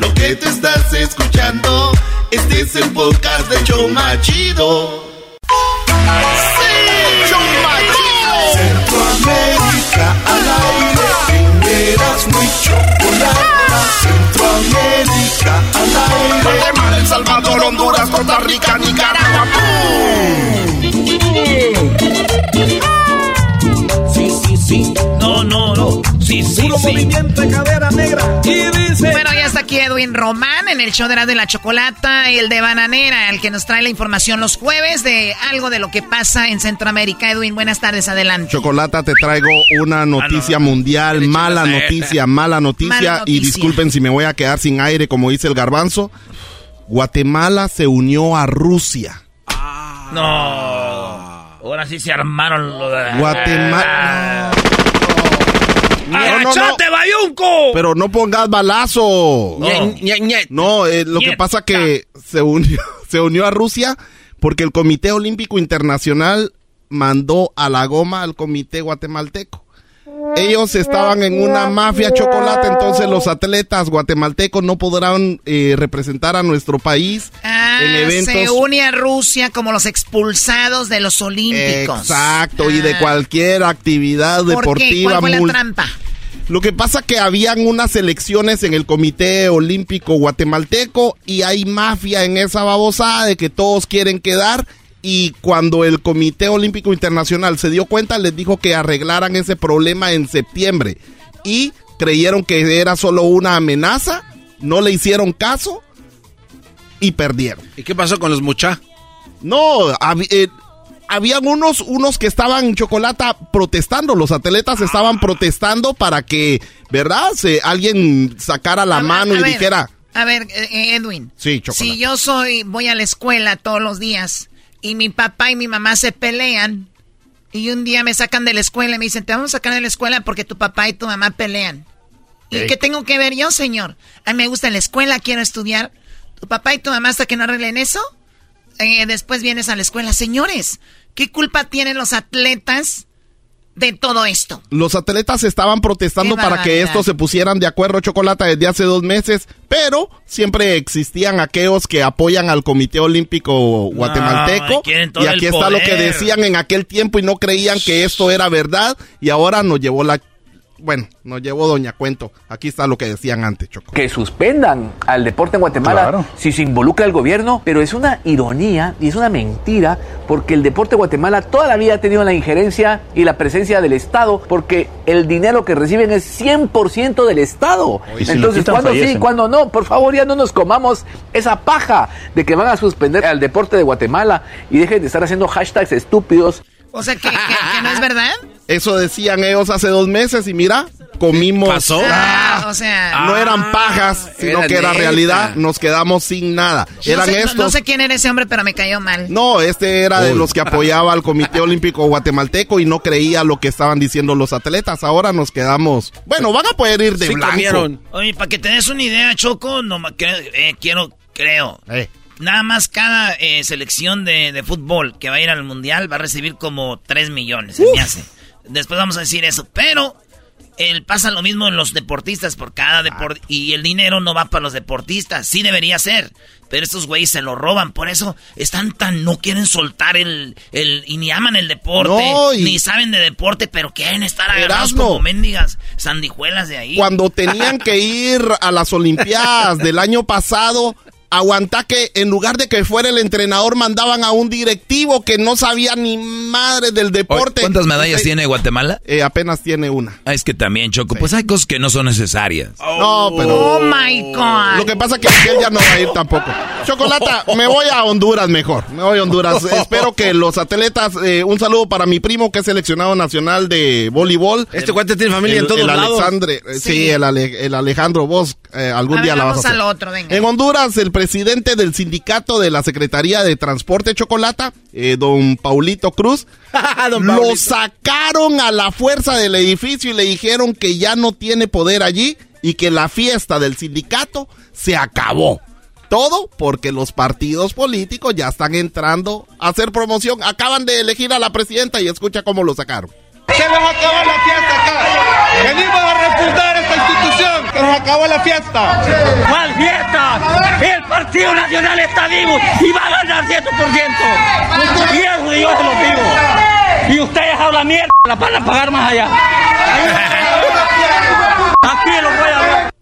Lo que te estás escuchando, este es el de Choma Chido. ¡Sí! ¡Choma Chido! Centroamérica al aire, Eras, no hay chocolate. Centroamérica al aire. Guatemala, El Salvador, Honduras, Costa Rica, Nicaragua. No, no, no. Sí, sí, Puro movimiento de cadera negra. Y dice. Bueno, ya está aquí Edwin Román en el show de Radio de la Chocolata, el de Bananera, el que nos trae la información los jueves de algo de lo que pasa en Centroamérica. Edwin, buenas tardes, adelante. Chocolata, te traigo una noticia Ah, no. mundial, noticia, mala noticia, Mala noticia. Y disculpen si me voy a quedar sin aire, como dice el garbanzo. Guatemala se unió a Rusia. No. Ahora sí se armaron lo de. Guatemala. ¡Agachate, bayunco! Pero no pongas balazo. No, eh, lo que pasa que se unió, [laughs] se unió a Rusia porque el Comité Olímpico Internacional mandó a la goma al Comité Guatemalteco. Ellos estaban en una mafia chocolate, entonces los atletas guatemaltecos no podrán eh, representar a nuestro país Ah, en eventos. se une a Rusia como los expulsados de los Olímpicos. Exacto, y de cualquier actividad ¿Por qué? deportiva. ¿Cuál fue la trampa? Lo que pasa que habían unas elecciones en el Comité Olímpico Guatemalteco y hay mafia en esa babosada de que todos quieren quedar y cuando el Comité Olímpico Internacional se dio cuenta les dijo que arreglaran ese problema en septiembre y creyeron que era solo una amenaza, no le hicieron caso y perdieron. ¿Y qué pasó con los muchachos? No, eh, habían unos, unos que estaban en chocolata protestando, los atletas estaban protestando para que, ¿verdad? Se, alguien sacara la mano y dijera... A ver, eh, Edwin. Sí, Si yo soy, voy a la escuela todos los días y mi papá y mi mamá se pelean y un día me sacan de la escuela y me dicen, te vamos a sacar de la escuela porque tu papá y tu mamá pelean. ¿Y qué tengo que ver yo, señor? A mí me gusta la escuela, quiero estudiar. ¿Tu papá y tu mamá hasta que no arreglen eso? Eh, después vienes a la escuela. Señores, ¿Qué culpa tienen los atletas de todo esto? Los atletas estaban protestando para que estos se pusieran de acuerdo, Chocolata, desde hace dos meses, pero siempre existían aquellos que apoyan al Comité Olímpico Guatemalteco. y aquí está lo que decían en aquel tiempo y no creían que esto era verdad y ahora nos llevó la bueno, nos llevó Doña Cuento. Aquí está lo que decían antes, Choco. Que suspendan al deporte en Guatemala si se involucra el gobierno, pero es una ironía y es una mentira porque el deporte de Guatemala toda la vida ha tenido la injerencia y la presencia del Estado porque el dinero que reciben es 100% del Estado. Entonces, cuando sí, cuando no, por favor ya no nos comamos esa paja de que van a suspender al deporte de Guatemala y dejen de estar haciendo hashtags estúpidos. O sea, que, no es verdad. Eso decían ellos hace dos meses y mira, comimos. ¿Pasó? Ah, o sea. No eran pajas, sino que era realidad. Nos quedamos sin nada. Eran estos. No, sé quién era ese hombre, pero me cayó mal. No, este era de los que apoyaba al Comité [laughs] Olímpico Guatemalteco y no creía lo que estaban diciendo los atletas. Ahora nos quedamos. Bueno, van a poder ir de sí, blanco. Oye, para que te des una idea, Choco, no eh, quiero, creo. Eh. Nada más cada eh, selección de, fútbol que va a ir al mundial va a recibir como 3 millones, se me hace. Después vamos a decir eso. Pero el, pasa lo mismo en los deportistas por cada deporte. Y el dinero no va para los deportistas. Sí debería ser. Pero estos güeyes se lo roban. Por eso están tan. No quieren soltar el. el y ni aman el deporte. Ni saben de deporte. Pero quieren estar agarrados como mendigas sandijuelas de ahí. Cuando [laughs] tenían que ir a las Olimpiadas del año pasado aguanta que en lugar de que fuera el entrenador mandaban a un directivo que no sabía ni madre del deporte. ¿Cuántas medallas tiene Guatemala? Eh, apenas tiene una. Ah, es que también, Choco, pues hay cosas que no son necesarias. No, pero... Oh, my God. Lo que pasa es que él ya no va a ir tampoco. Chocolata, [laughs] me voy a Honduras mejor. Me voy a Honduras. Espero que los atletas... Eh, un saludo para mi primo que es seleccionado nacional de voleibol. Este cuate tiene familia en todos el lados. Alexandre, sí. sí, el, el, Alejandro vos eh, algún día la vas a hacer. Al otro, venga. En Honduras, el presidente del sindicato de la Secretaría de Transporte Chocolata, eh, don Paulito Cruz, [laughs] lo sacaron a la fuerza del edificio y le dijeron que ya no tiene poder allí y que la fiesta del sindicato se acabó. Todo porque los partidos políticos ya están entrando a hacer promoción. Acaban de elegir a la presidenta y escucha cómo lo sacaron. Se nos acabó la fiesta acá. Venimos a refundar esta institución. Se nos acabó la fiesta. ¿Cuál fiesta? El Partido Nacional está vivo y va a ganar 100%. Y eso yo se lo digo. Y ustedes hablan mierda, la van a pagar más allá.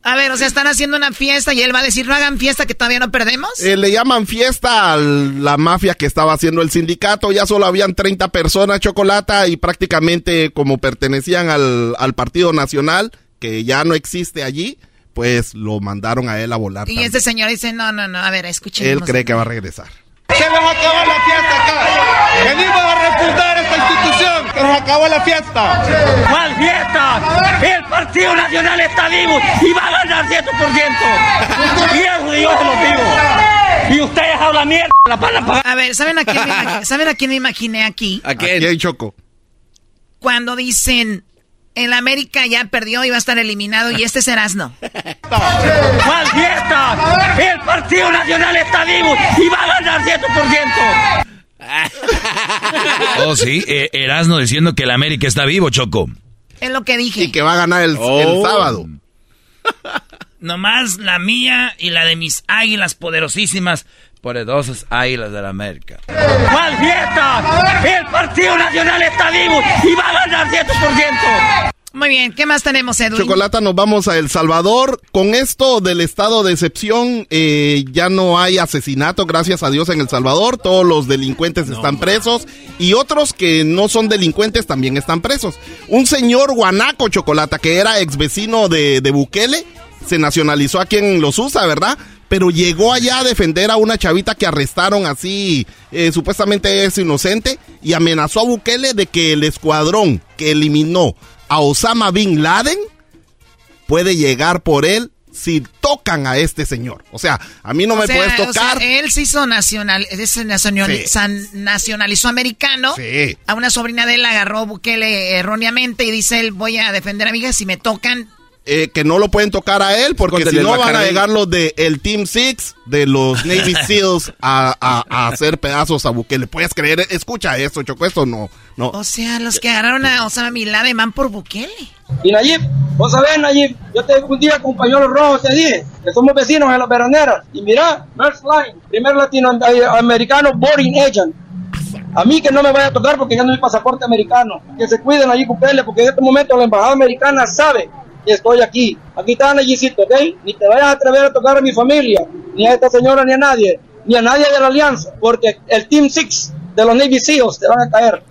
A ver. A o sea, están haciendo una fiesta y él va a decir, no hagan fiesta que todavía no perdemos. Eh, le llaman fiesta a la mafia que estaba haciendo el sindicato. Ya solo habían 30 personas, Chocolata, y prácticamente como pertenecían al, al Partido Nacional, que ya no existe allí, pues lo mandaron a él a volar. Y este señor dice, no, no, no, a ver, escuchen. Él cree que va a regresar. Se nos acabó la fiesta acá. Venimos a refundar esta institución. Se nos acabó la fiesta. ¿Cuál fiesta? El Partido Nacional está vivo y va a ganar 100%. Y eso yo se lo digo. Y ustedes hablan mierda, la van a ver, ¿saben a quién me, [laughs] ¿saben a quién me imaginé aquí? ¿A quién? Aquí Choco. Cuando dicen, el América ya perdió y va a estar eliminado y este serás no. ¿Cuál fiesta? El Partido Nacional está vivo y va a ganar 100%. [laughs] [laughs] oh, sí, eh, Erasno diciendo que el América está vivo, Choco. Es lo que dije. Y que va a ganar el, oh. sábado. [laughs] Nomás la mía y la de mis águilas poderosísimas poderosas águilas de la América. ¿Cuál fiesta? El Partido Nacional está vivo y va a ganar 100%. Muy bien, ¿qué más tenemos, Edwin? Chocolata, nos vamos a El Salvador. Con esto del estado de excepción, eh, ya no hay asesinato, gracias a Dios, en El Salvador. Todos los delincuentes están presos y otros que no son delincuentes también están presos. Un señor guanaco, Chocolata, que era ex vecino de, de Bukele, se nacionalizó aquí en Los USA, ¿verdad? pero llegó allá a defender a una chavita que arrestaron así, eh, supuestamente es inocente, y amenazó a Bukele de que el escuadrón que eliminó a Osama Bin Laden puede llegar por él si tocan a este señor. O sea, a mí no me puedes tocar. él se hizo nacional, nacionalizó americano. A una sobrina de él agarró Bukele erróneamente y dice él voy a defender a mi hija si me tocan eh, que no lo pueden tocar a él porque si no van a llegar los de el Team Six de los [laughs] Navy SEALs a, a, hacer pedazos a Bukele. ¿Puedes creer? Escucha esto, Choco, esto no, no. O sea, los que agarraron a Osama Bin Laden por Bukele. Y Nayib, vos sabés, Nayib, yo te un día con pañuelos rojos te dije que somos vecinos en las veraneras. Y mira, Merce Line, primer latinoamericano boarding agent. A mí que no me vaya a tocar porque ya no hay pasaporte americano. Que se cuiden allí, Bukele, porque en este momento la embajada americana sabe estoy aquí. Aquí está Nayicito, ¿ok? Ni te vayas a atrever a tocar a mi familia, ni a esta señora, ni a nadie, ni a nadie de la alianza, porque el Team Six de los Navy SEALs te van a caer.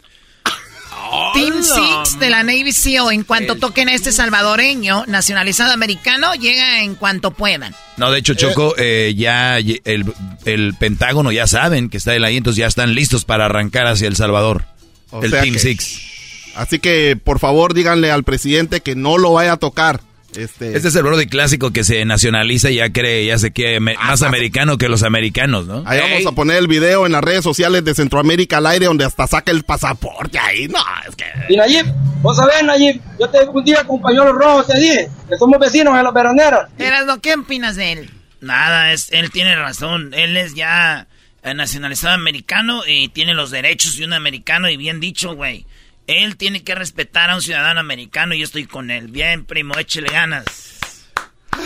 Team Six de la Navy SEAL, en cuanto toquen a este salvadoreño nacionalizado americano, llega en cuanto puedan. No, de hecho, Choco, eh, ya el, Pentágono ya saben que está él ahí, entonces ya están listos para arrancar hacia El Salvador. el Team Six. Así que, por favor, díganle al presidente que no lo vaya a tocar. Este, este es el brody clásico que se nacionaliza y ya cree, ya se quiere más americano que los americanos, ¿no? Ahí vamos a poner el video en las redes sociales de Centroamérica al aire donde hasta saca el pasaporte ahí, no, es que... Y Nayib, vos sabés, Nayib, yo te un día con pañuelos rojos te dije que somos vecinos en las veraneras. ¿qué opinas de él? Nada, es, él tiene razón, él es ya nacionalizado americano y tiene los derechos de un americano y bien dicho, güey. Él tiene que respetar a un ciudadano americano y yo estoy con él. Bien, primo, échele ganas.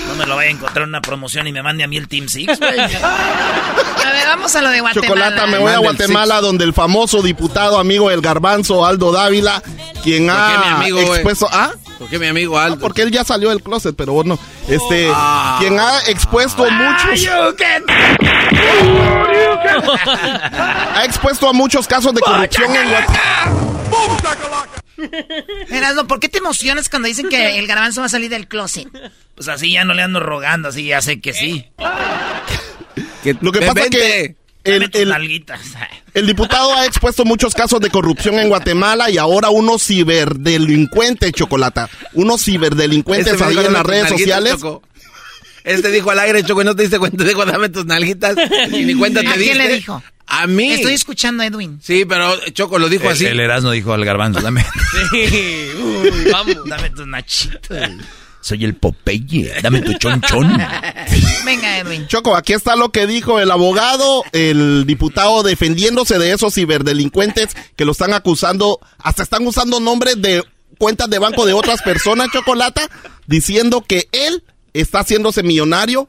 No me lo vaya a encontrar en una promoción y me mande a mí el Team Six, güey. [laughs] A ver, vamos a lo de Guatemala. Chocolata, me voy a Guatemala, donde el famoso diputado amigo del garbanzo, Aldo Dávila, quien ha expuesto... ¿Ah? ¿Por qué mi amigo Aldo? porque él ya salió del closet, pero bueno, este, ah. quien ha expuesto muchos, [laughs] ha expuesto a muchos casos de corrupción en Guatemala. Erasmo, ¿por qué te emocionas cuando dicen que el garbanzo va a salir del closet? Pues así ya no le ando rogando, así ya sé que sí. Lo que pasa es que el, el, diputado ha expuesto muchos casos de corrupción en Guatemala y ahora unos ciberdelincuentes, Chocolata, unos ciberdelincuentes este ahí en las redes sociales. Este dijo al aire, Choco, y no te diste cuenta, dijo, dame tus nalguitas. [laughs] Y ni cuenta te ¿A quién le dijo? A mí. Estoy escuchando a Edwin. Sí, pero Choco lo dijo así. El Erasmo dijo al garbanzo, dame. [laughs] sí, vamos. Dame tus nachitos. Soy el Popeye, dame tu chonchón. [laughs] Venga, Edwin. Choco, aquí está lo que dijo el abogado, el diputado defendiéndose de esos ciberdelincuentes que lo están acusando, hasta están usando nombres de cuentas de banco de otras personas, Chocolata, diciendo que él está haciéndose millonario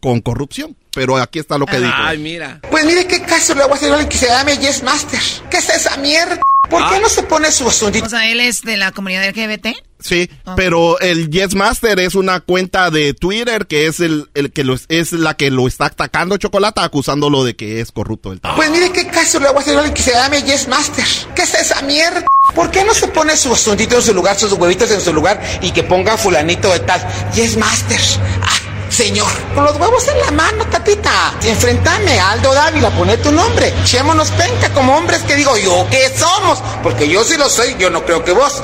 con corrupción. Pero aquí está lo que dijo. Ay, mira. Pues mire qué caso le voy a hacer a alguien que se llame Yes Master. ¿Qué es esa mierda? ¿Por qué ah. no se pone su asunto? O sea, él es de la comunidad LGBT. Sí, pero el Yes Master es una cuenta de Twitter que es el, el que lo, es la que lo está atacando Chocolata, acusándolo de que es corrupto el Pues mire qué caso le voy a hacer a alguien que se llame Yes Master. ¿Qué es esa mierda? ¿Por qué no se pone su asuntito en su lugar, sus huevitos en su lugar y que ponga fulanito de tal? Yes Master. Ah, Señor, con los huevos en la mano, tatita. Enfrentame, Aldo Dávila, pone tu nombre. Echémonos penca como hombres que digo yo que somos. Porque yo sí lo soy, yo no creo que vos.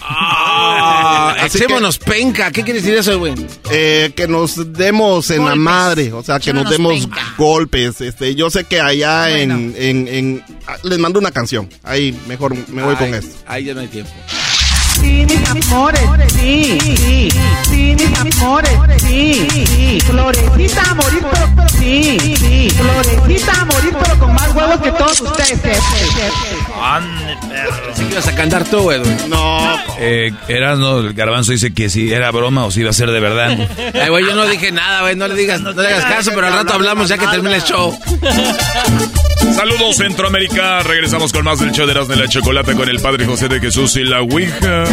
Ah, echémonos penca. ¿Qué quiere decir eso, güey? Eh, que nos demos en la madre, o sea, que nos demos golpes. Este, yo sé que allá en, en, Les mando una canción. Ahí mejor me voy con esto. Ahí ya no hay tiempo. Sí, mis amores, sí, sí, sí, mis amores, sí, sí, florecita morir, pero, sí, sí, florecita morir, pero con más huevos que todos ustedes. ¿Sí que ibas a cantar tú, Edwin? No. Eh, no, el garbanzo dice que si era broma o si iba a ser de verdad. [laughs] Eh, güey, yo no dije nada, güey, no le digas, no le hagas caso, pero al rato hablamos ya que termine el show. [laughs] Saludos Centroamérica, regresamos con más del show de las de la chocolate con el Padre José de Jesús y la Ouija.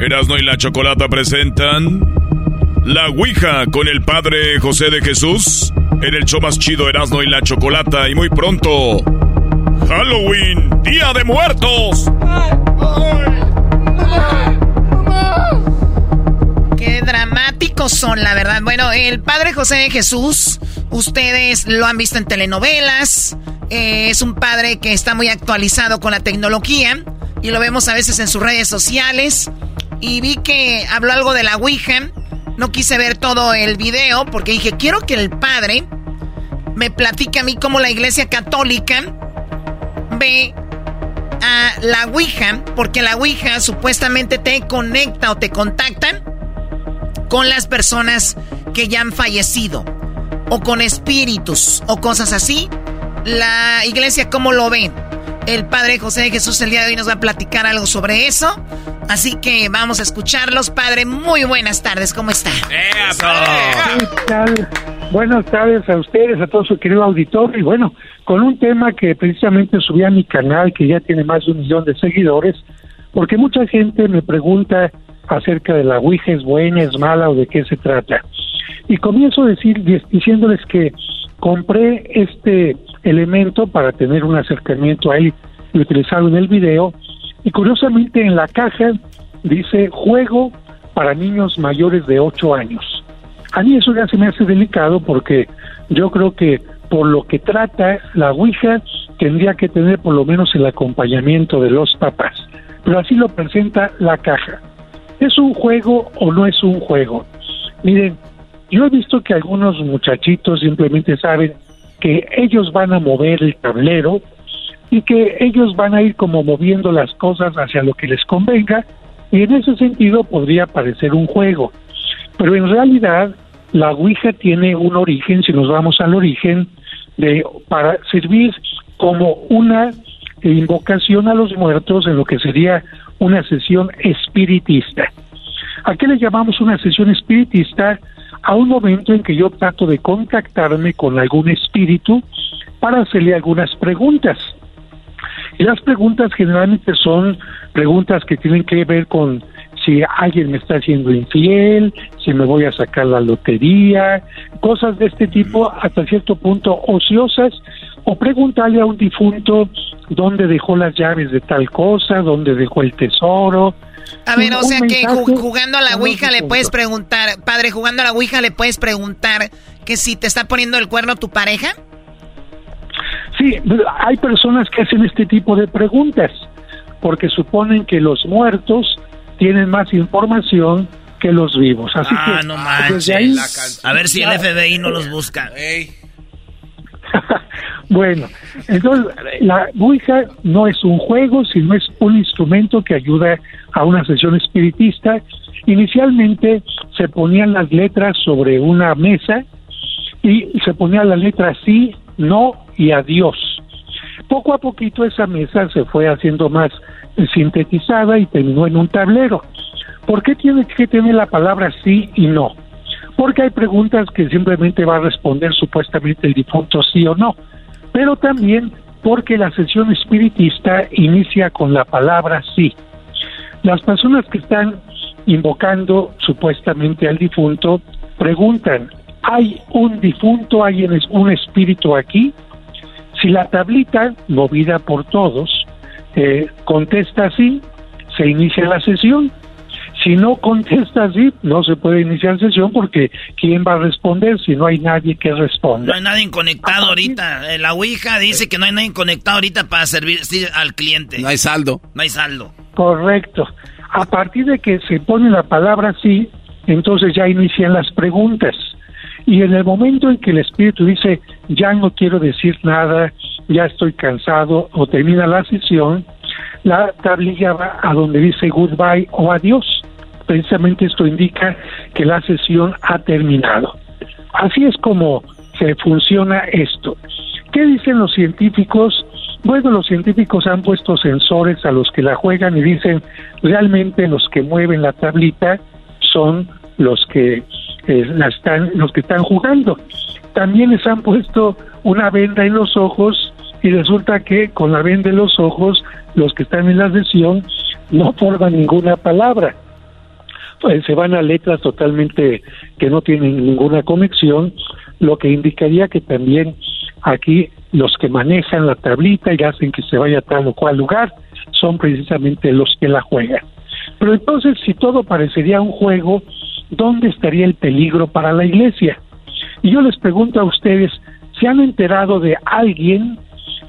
Erasno y la Chocolata presentan La Ouija con el padre José de Jesús en el show más chido Erasno y la Chocolata y muy pronto Halloween, Día de Muertos. Qué dramáticos son, la verdad. Bueno, el padre José de Jesús, ustedes lo han visto en telenovelas. eh, es un padre que está muy actualizado con la tecnología y lo vemos a veces en sus redes sociales. Y vi que habló algo de la Ouija. No quise ver todo el video porque dije, quiero que el padre me platique a mí cómo la iglesia católica ve a la Ouija, porque la Ouija supuestamente te conecta o te contacta con las personas que ya han fallecido, o con espíritus, o cosas así. La iglesia, ¿cómo lo ve? El Padre José de Jesús el día de hoy nos va a platicar algo sobre eso. Así que vamos a escucharlos. Padre, muy buenas tardes, ¿cómo está? ¿Qué tal? Buenas tardes a ustedes, a todo su querido auditorio. Y bueno, con un tema que precisamente subí a mi canal, que ya tiene más de un millón de seguidores, porque mucha gente me pregunta acerca de la Ouija, ¿es buena, es mala o de qué se trata? Y comienzo a decir, diciéndoles que compré este elemento para tener un acercamiento a él y utilizarlo en el video. Y curiosamente en la caja dice juego para niños mayores de 8 años. A mí eso ya se me hace delicado porque yo creo que por lo que trata la Ouija tendría que tener por lo menos el acompañamiento de los papás. Pero así lo presenta la caja. ¿Es un juego o no es un juego? Miren, yo he visto que algunos muchachitos simplemente saben que ellos van a mover el tablero y que ellos van a ir como moviendo las cosas hacia lo que les convenga y en ese sentido podría parecer un juego. Pero en realidad la Ouija tiene un origen, si nos vamos al origen, de para servir como una invocación a los muertos en lo que sería una sesión espiritista. ¿A qué le llamamos una sesión espiritista? A un momento en que yo trato de contactarme con algún espíritu para hacerle algunas preguntas. Y las preguntas generalmente son preguntas que tienen que ver con si alguien me está haciendo infiel, si me voy a sacar la lotería, cosas de este tipo hasta cierto punto ociosas, o preguntarle a un difunto dónde dejó las llaves de tal cosa, dónde dejó el tesoro. A ver, o sea que jugando a la Ouija le puedes preguntar, padre, jugando a la Ouija le puedes preguntar que si te está poniendo el cuerno tu pareja. Sí, hay personas que hacen este tipo de preguntas porque suponen que los muertos tienen más información que los vivos. Así Ah, que no ahí- manches. A ver si el FBI no los busca. [laughs] Bueno, entonces la Ouija no es un juego, sino es un instrumento que ayuda a una sesión espiritista. Inicialmente se ponían las letras sobre una mesa y se ponían las letras sí, no y adiós. Poco a poquito esa mesa se fue haciendo más eh, sintetizada y terminó en un tablero. ¿Por qué tiene que tener la palabra sí y no? Porque hay preguntas que simplemente va a responder supuestamente el difunto sí o no, pero también porque la sesión espiritista inicia con la palabra sí. Las personas que están invocando supuestamente al difunto preguntan, ¿hay un difunto, hay un espíritu aquí? Si la tablita, movida por todos, eh, contesta sí, se inicia la sesión. Si no contesta así, no se puede iniciar sesión porque ¿quién va a responder si no hay nadie que No responda? hay nadie conectado ahorita. Eh, La Ouija dice que no hay nadie conectado ahorita para servir sí, al cliente. No hay saldo. No hay saldo. Correcto. A partir de que se pone la palabra sí, entonces ya inician las preguntas. Y en el momento en que el espíritu dice, ya no quiero decir nada, ya estoy cansado o termina la sesión, la tablilla va a donde dice goodbye o adiós. Precisamente esto indica que la sesión ha terminado. Así es como se funciona esto. ¿Qué dicen los científicos? Bueno, los científicos han puesto sensores a los que la juegan y dicen realmente los que mueven la tablita son los que eh, la están los que están jugando. También les han puesto una venda en los ojos y resulta que con la venda en los ojos los que están en la sesión no forman ninguna palabra. Pues se van a letras totalmente que no tienen ninguna conexión, lo que indicaría que también aquí los que manejan la tablita y hacen que se vaya a tal o cual lugar son precisamente los que la juegan. Pero entonces, si todo parecería un juego, ¿dónde estaría el peligro para la iglesia? Y yo les pregunto a ustedes, ¿se han enterado de alguien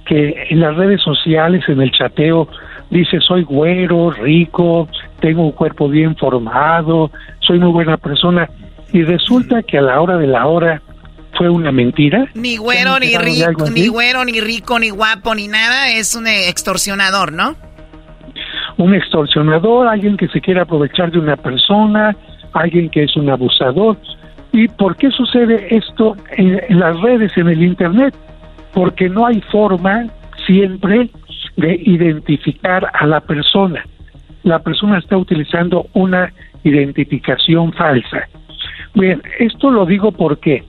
que en las redes sociales, en el chateo, dice soy güero, rico, tengo un cuerpo bien formado, soy muy buena persona, y resulta que a la hora de la hora fue una mentira. Ni güero, ni rico, ni güero, ni rico, ni guapo, ni nada, es un extorsionador, ¿no? Un extorsionador, alguien que se quiere aprovechar de una persona, alguien que es un abusador. ¿Y por qué sucede esto en, las redes, en el Internet? Porque no hay forma siempre de identificar a la persona. La persona está utilizando una identificación falsa. Bien, esto lo digo porque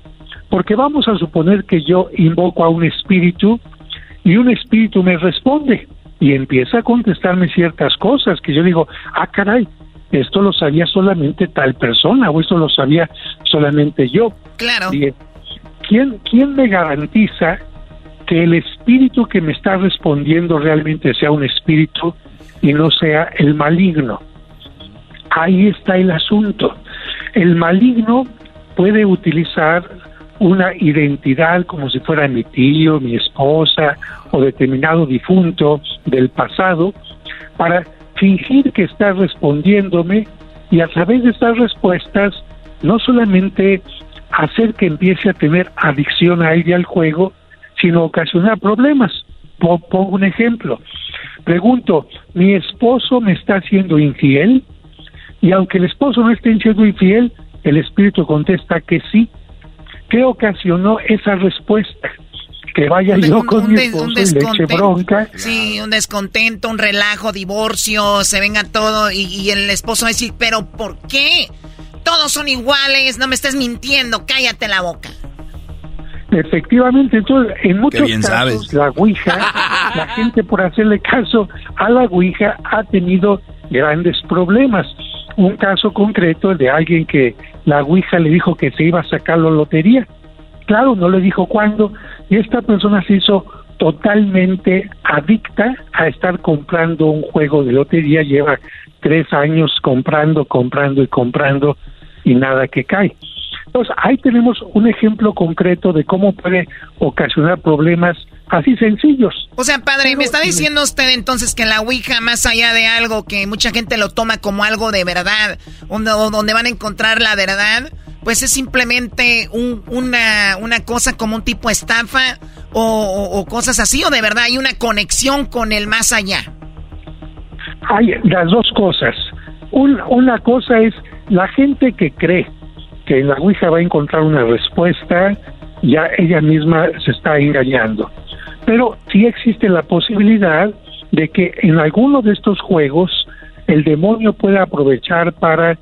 porque vamos a suponer que yo invoco a un espíritu y un espíritu me responde y empieza a contestarme ciertas cosas que yo digo, ah, caray, esto lo sabía solamente tal persona o esto lo sabía solamente yo. Claro. ¿quién, ¿Quién me garantiza que el espíritu que me está respondiendo realmente sea un espíritu y no sea el maligno? Ahí está el asunto. El maligno puede utilizar una identidad como si fuera mi tío, mi esposa o determinado difunto del pasado para fingir que está respondiéndome y a través de estas respuestas no solamente hacer que empiece a tener adicción a ella al juego, sino ocasionar problemas. Pongo un ejemplo. Pregunto, ¿mi esposo me está haciendo infiel? Y aunque el esposo no esté siendo infiel, el espíritu contesta que sí, ¿Qué ocasionó esa respuesta? Que vaya yo con mi esposo leche bronca. Sí, un descontento, un relajo, divorcio, se venga todo y, el esposo va a decir, pero ¿por qué? Todos son iguales, no me estés mintiendo, cállate la boca. Efectivamente, entonces, en muchos casos, la Ouija, la [laughs] gente por hacerle caso a la Ouija ha tenido grandes problemas. Un caso concreto de alguien que la Ouija le dijo que se iba a sacar la lotería. Claro, no le dijo cuándo, y esta persona se hizo totalmente adicta a estar comprando un juego de lotería, lleva tres años comprando, comprando y comprando y nada que cae. Entonces, ahí tenemos un ejemplo concreto de cómo puede ocasionar problemas así sencillos. O sea, padre, me está diciendo usted entonces que la Ouija, más allá de algo que mucha gente lo toma como algo de verdad, donde, donde van a encontrar la verdad, pues es simplemente un, una, una cosa como un tipo estafa o, cosas así, o de verdad hay una conexión con el más allá. Hay las dos cosas. una cosa es la gente que cree que en la Ouija va a encontrar una respuesta, ya ella misma se está engañando. Pero sí existe la posibilidad de que en alguno de estos juegos el demonio pueda aprovechar para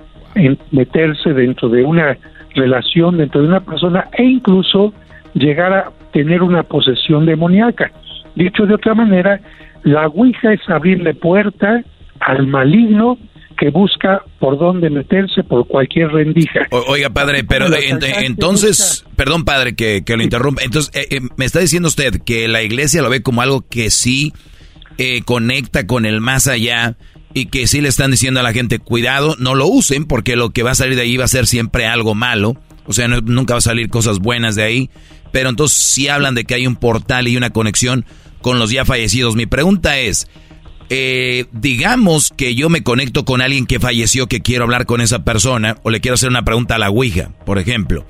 meterse dentro de una relación, dentro de una persona e incluso llegar a tener una posesión demoníaca. Dicho de otra manera, la Ouija es abrirle puerta al maligno que busca por dónde meterse por cualquier rendija. oiga, padre, pero entonces, perdón, padre, que, lo interrumpa. Entonces, eh, eh, me está diciendo usted que la iglesia lo ve como algo que sí eh, conecta con el más allá y que sí le están diciendo a la gente, cuidado, no lo usen porque lo que va a salir de ahí va a ser siempre algo malo. O sea, nunca va a salir cosas buenas de ahí. Pero entonces sí hablan de que hay un portal y una conexión con los ya fallecidos. Mi pregunta es, eh, digamos que yo me conecto con alguien que falleció, que quiero hablar con esa persona, o le quiero hacer una pregunta a la Ouija, por ejemplo.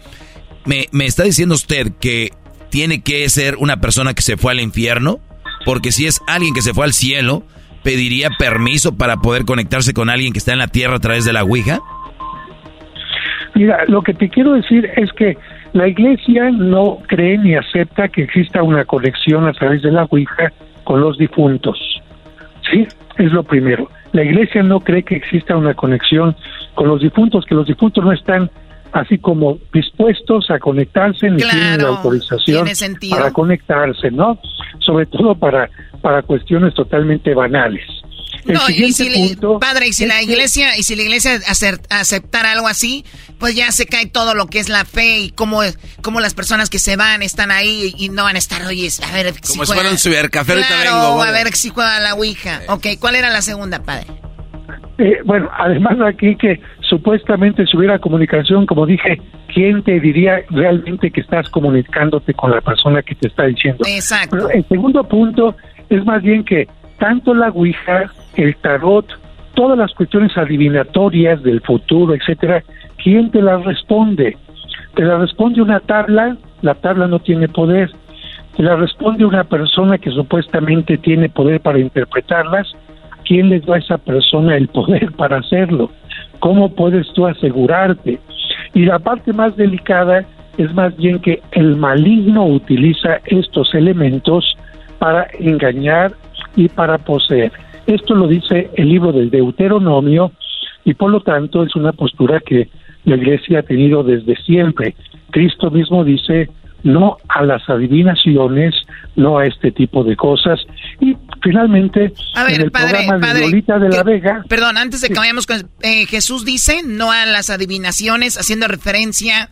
Me, me está diciendo usted que tiene que ser una persona que se fue al infierno, porque si es alguien que se fue al cielo, pediría permiso para poder conectarse con alguien que está en la tierra a través de la Ouija. Mira, lo que te quiero decir es que la iglesia no cree ni acepta que exista una conexión a través de la Ouija con los difuntos. ¿Sí? Es lo primero. La iglesia no cree que exista una conexión con los difuntos, que los difuntos no están así como dispuestos a conectarse ni tienen la autorización para conectarse, ¿no? Sobre todo para, para cuestiones totalmente banales. No, y si padre, y si la iglesia, y si la iglesia aceptar algo así, pues ya se cae todo lo que es la fe y cómo, cómo las personas que se van están ahí y no van a estar, oye, a ver Como si, fuera un cibercafé, claro, a ver si juega la Ouija. Ok, ¿cuál era la segunda, padre? Eh, bueno, además aquí que supuestamente si hubiera comunicación, como dije, ¿quién te diría realmente que estás comunicándote con la persona que te está diciendo? Exacto. el segundo punto es más bien que tanto la Ouija el tarot, todas las cuestiones adivinatorias del futuro, etcétera, ¿quién te las responde? Te la responde una tabla, la tabla no tiene poder. Te la responde una persona que supuestamente tiene poder para interpretarlas. ¿Quién les da a esa persona el poder [laughs] para hacerlo? ¿Cómo puedes tú asegurarte? Y la parte más delicada es más bien que el maligno utiliza estos elementos para engañar y para poseer. Esto lo dice el libro del Deuteronomio y por lo tanto es una postura que la Iglesia ha tenido desde siempre. Cristo mismo dice no a las adivinaciones, no a este tipo de cosas. Y finalmente, en el programa de Lolita de la Vega... Perdón, antes de que vayamos con... Eh, Jesús dice no a las adivinaciones, haciendo referencia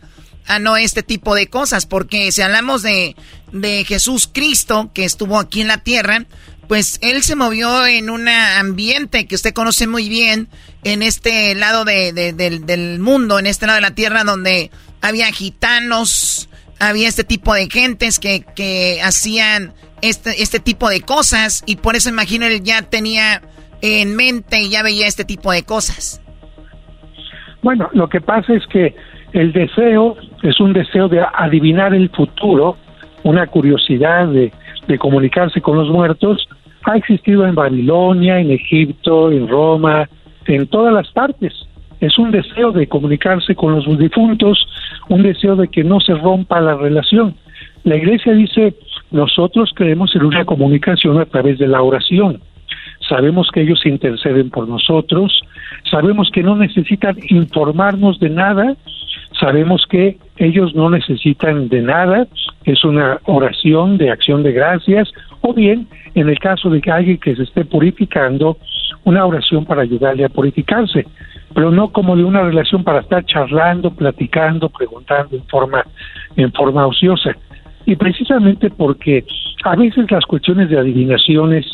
a no este tipo de cosas, porque si hablamos de, de Jesús Cristo, que estuvo aquí en la tierra, pues él se movió en un ambiente que usted conoce muy bien en este lado del, mundo, en este lado de la tierra, donde había gitanos, había este tipo de gentes que, que hacían este, este tipo de cosas y por eso imagino él ya tenía en mente y ya veía este tipo de cosas. Bueno, lo que pasa es que el deseo es un deseo de adivinar el futuro, una curiosidad de, de comunicarse con los muertos, ha existido en Babilonia, en Egipto, en Roma, en todas las partes. Es un deseo de comunicarse con los difuntos, un deseo de que no se rompa la relación. La iglesia dice, nosotros creemos en una comunicación a través de la oración. Sabemos que ellos interceden por nosotros, sabemos que no necesitan informarnos de nada, sabemos que ellos no necesitan de nada, es una oración de acción de gracias, o bien, en el caso de que alguien que se esté purificando, una oración para ayudarle a purificarse, pero no como de una relación para estar charlando, platicando, preguntando en forma, en forma ociosa. Y precisamente porque a veces las cuestiones de adivinaciones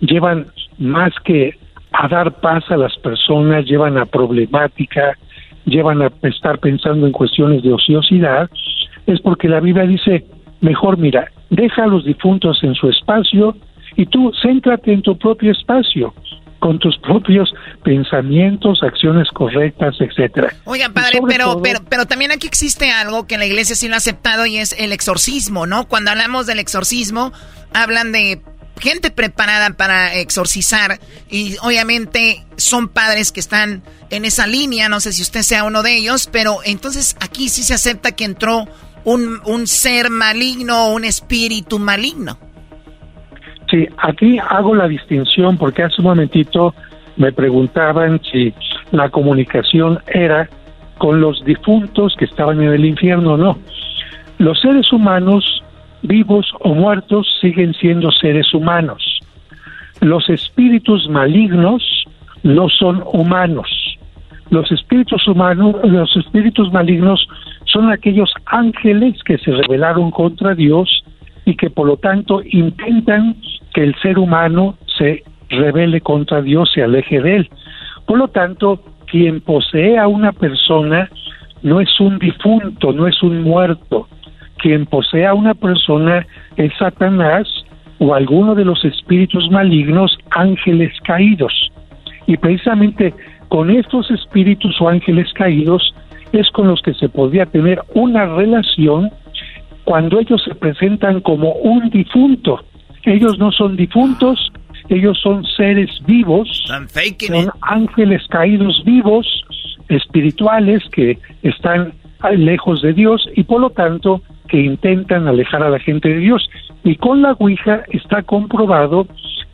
llevan más que a dar paz a las personas, llevan a problemática, llevan a estar pensando en cuestiones de ociosidad, es porque la Biblia dice, mejor mira, deja a los difuntos en su espacio y tú céntrate en tu propio espacio con tus propios pensamientos, acciones correctas, etcétera. Oiga, padre, pero, pero, pero también aquí existe algo que la iglesia sí lo ha aceptado y es el exorcismo, ¿no? Cuando hablamos del exorcismo, hablan de gente preparada para exorcizar y obviamente son padres que están en esa línea, no sé si usted sea uno de ellos, pero entonces aquí sí se acepta que entró un, un ser maligno, un espíritu maligno. Sí, aquí hago la distinción porque hace un momentito me preguntaban si la comunicación era con los difuntos que estaban en el infierno o no. Los seres humanos vivos o muertos siguen siendo seres humanos. Los espíritus malignos no son humanos. Los espíritus humanos, los espíritus malignos son aquellos ángeles que se rebelaron contra Dios y que por lo tanto intentan que el ser humano se rebele contra Dios, se aleje de él. Por lo tanto, quien posee a una persona no es un difunto, no es un muerto, quien posee a una persona es Satanás o alguno de los espíritus malignos ángeles caídos. Y precisamente con estos espíritus o ángeles caídos es con los que se podría tener una relación cuando ellos se presentan como un difunto. Ellos no son difuntos, ellos son seres vivos, son ángeles caídos vivos, espirituales que están lejos de Dios y por lo tanto que intentan alejar a la gente de Dios. Y con la Ouija está comprobado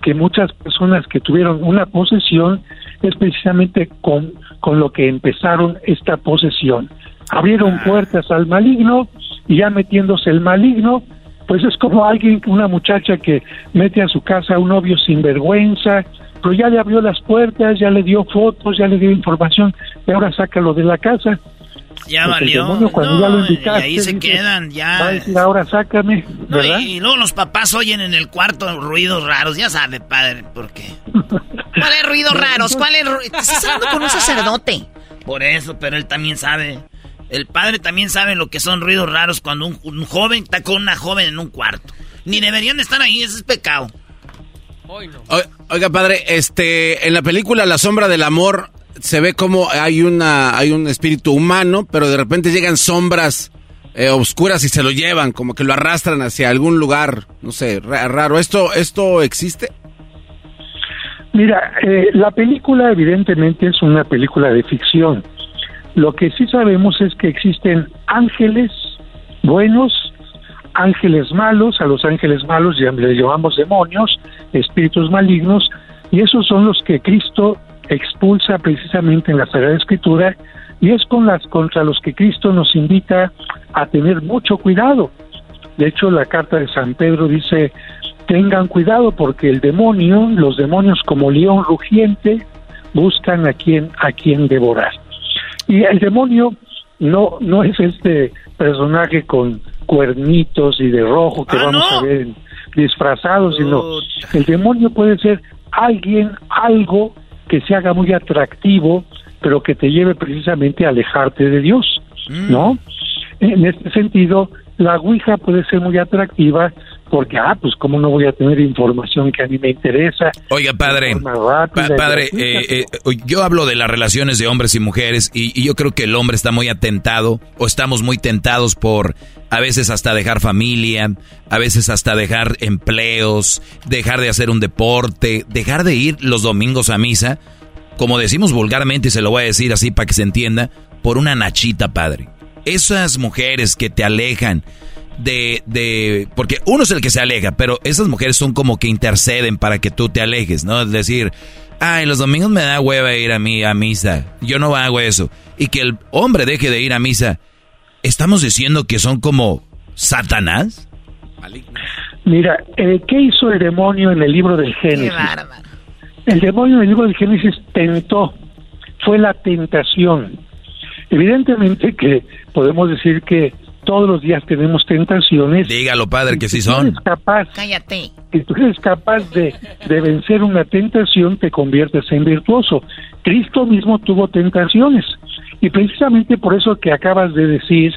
que muchas personas que tuvieron una posesión es precisamente con, con lo que empezaron esta posesión. Abrieron ah. puertas al maligno y ya metiéndose el maligno, pues es como alguien, una muchacha que mete a su casa a un novio sin vergüenza, pero ya le abrió las puertas, ya le dio fotos, ya le dio información y ahora sácalo de la casa. Ya valió. cuando ya lo y ahí se quedan, ya. Va a decir, ahora sácame, ¿verdad? y, luego los papás oyen en el cuarto ruidos raros, ya sabe, padre, ¿por qué? ¿Cuáles ruidos [laughs] raros? ¿Cuáles Estás hablando con un sacerdote. Por eso, pero él también sabe. El padre también sabe lo que son ruidos raros cuando un, joven está con una joven en un cuarto. Ni deberían estar ahí, ese es pecado. Oiga, padre, este, en la película La sombra del amor se ve como hay una, hay un espíritu humano, pero de repente llegan sombras eh, oscuras y se lo llevan, como que lo arrastran hacia algún lugar, no sé, raro. ¿Esto, esto existe? Mira, eh, la película evidentemente es una película de ficción. Lo que sí sabemos es que existen ángeles buenos, ángeles malos, a los ángeles malos les llamamos demonios, espíritus malignos, y esos son los que Cristo expulsa precisamente en la Sagrada Escritura, y es con las contra los que Cristo nos invita a tener mucho cuidado. De hecho, la carta de San Pedro dice, tengan cuidado porque el demonio, los demonios como león rugiente, buscan a quien, a quien devorar. Y el demonio no, no es este personaje con cuernitos y de rojo que ah, vamos a ver disfrazados, sino el demonio puede ser alguien, algo que se haga muy atractivo, pero que te lleve precisamente a alejarte de Dios, mm. ¿no? En este sentido, la Ouija puede ser muy atractiva porque, ah, pues cómo no voy a tener información que a mí me interesa. Oiga, padre, padre, eh, eh, yo hablo de las relaciones de hombres y mujeres y, yo creo que el hombre está muy atentado o estamos muy tentados por a veces hasta dejar familia, a veces hasta dejar empleos, dejar de hacer un deporte, dejar de ir los domingos a misa, como decimos vulgarmente y se lo voy a decir así para que se entienda, por una nachita, padre. Esas mujeres que te alejan, de, de, porque uno es el que se aleja, pero esas mujeres son como que interceden para que tú te alejes, ¿no? Es decir, ay, los domingos me da hueva ir a, mí, a misa, yo no hago eso. Y que el hombre deje de ir a misa, ¿estamos diciendo que son como Satanás? Mira, eh, ¿qué hizo el demonio en el libro del Génesis? El demonio en el libro del Génesis tentó, fue la tentación. Evidentemente que podemos decir que todos los días tenemos tentaciones. Dígalo, padre, que sí son. capaz, Cállate. Si tú eres capaz de, de vencer una tentación, te conviertes en virtuoso. Cristo mismo tuvo tentaciones. Y precisamente por eso que acabas de decir,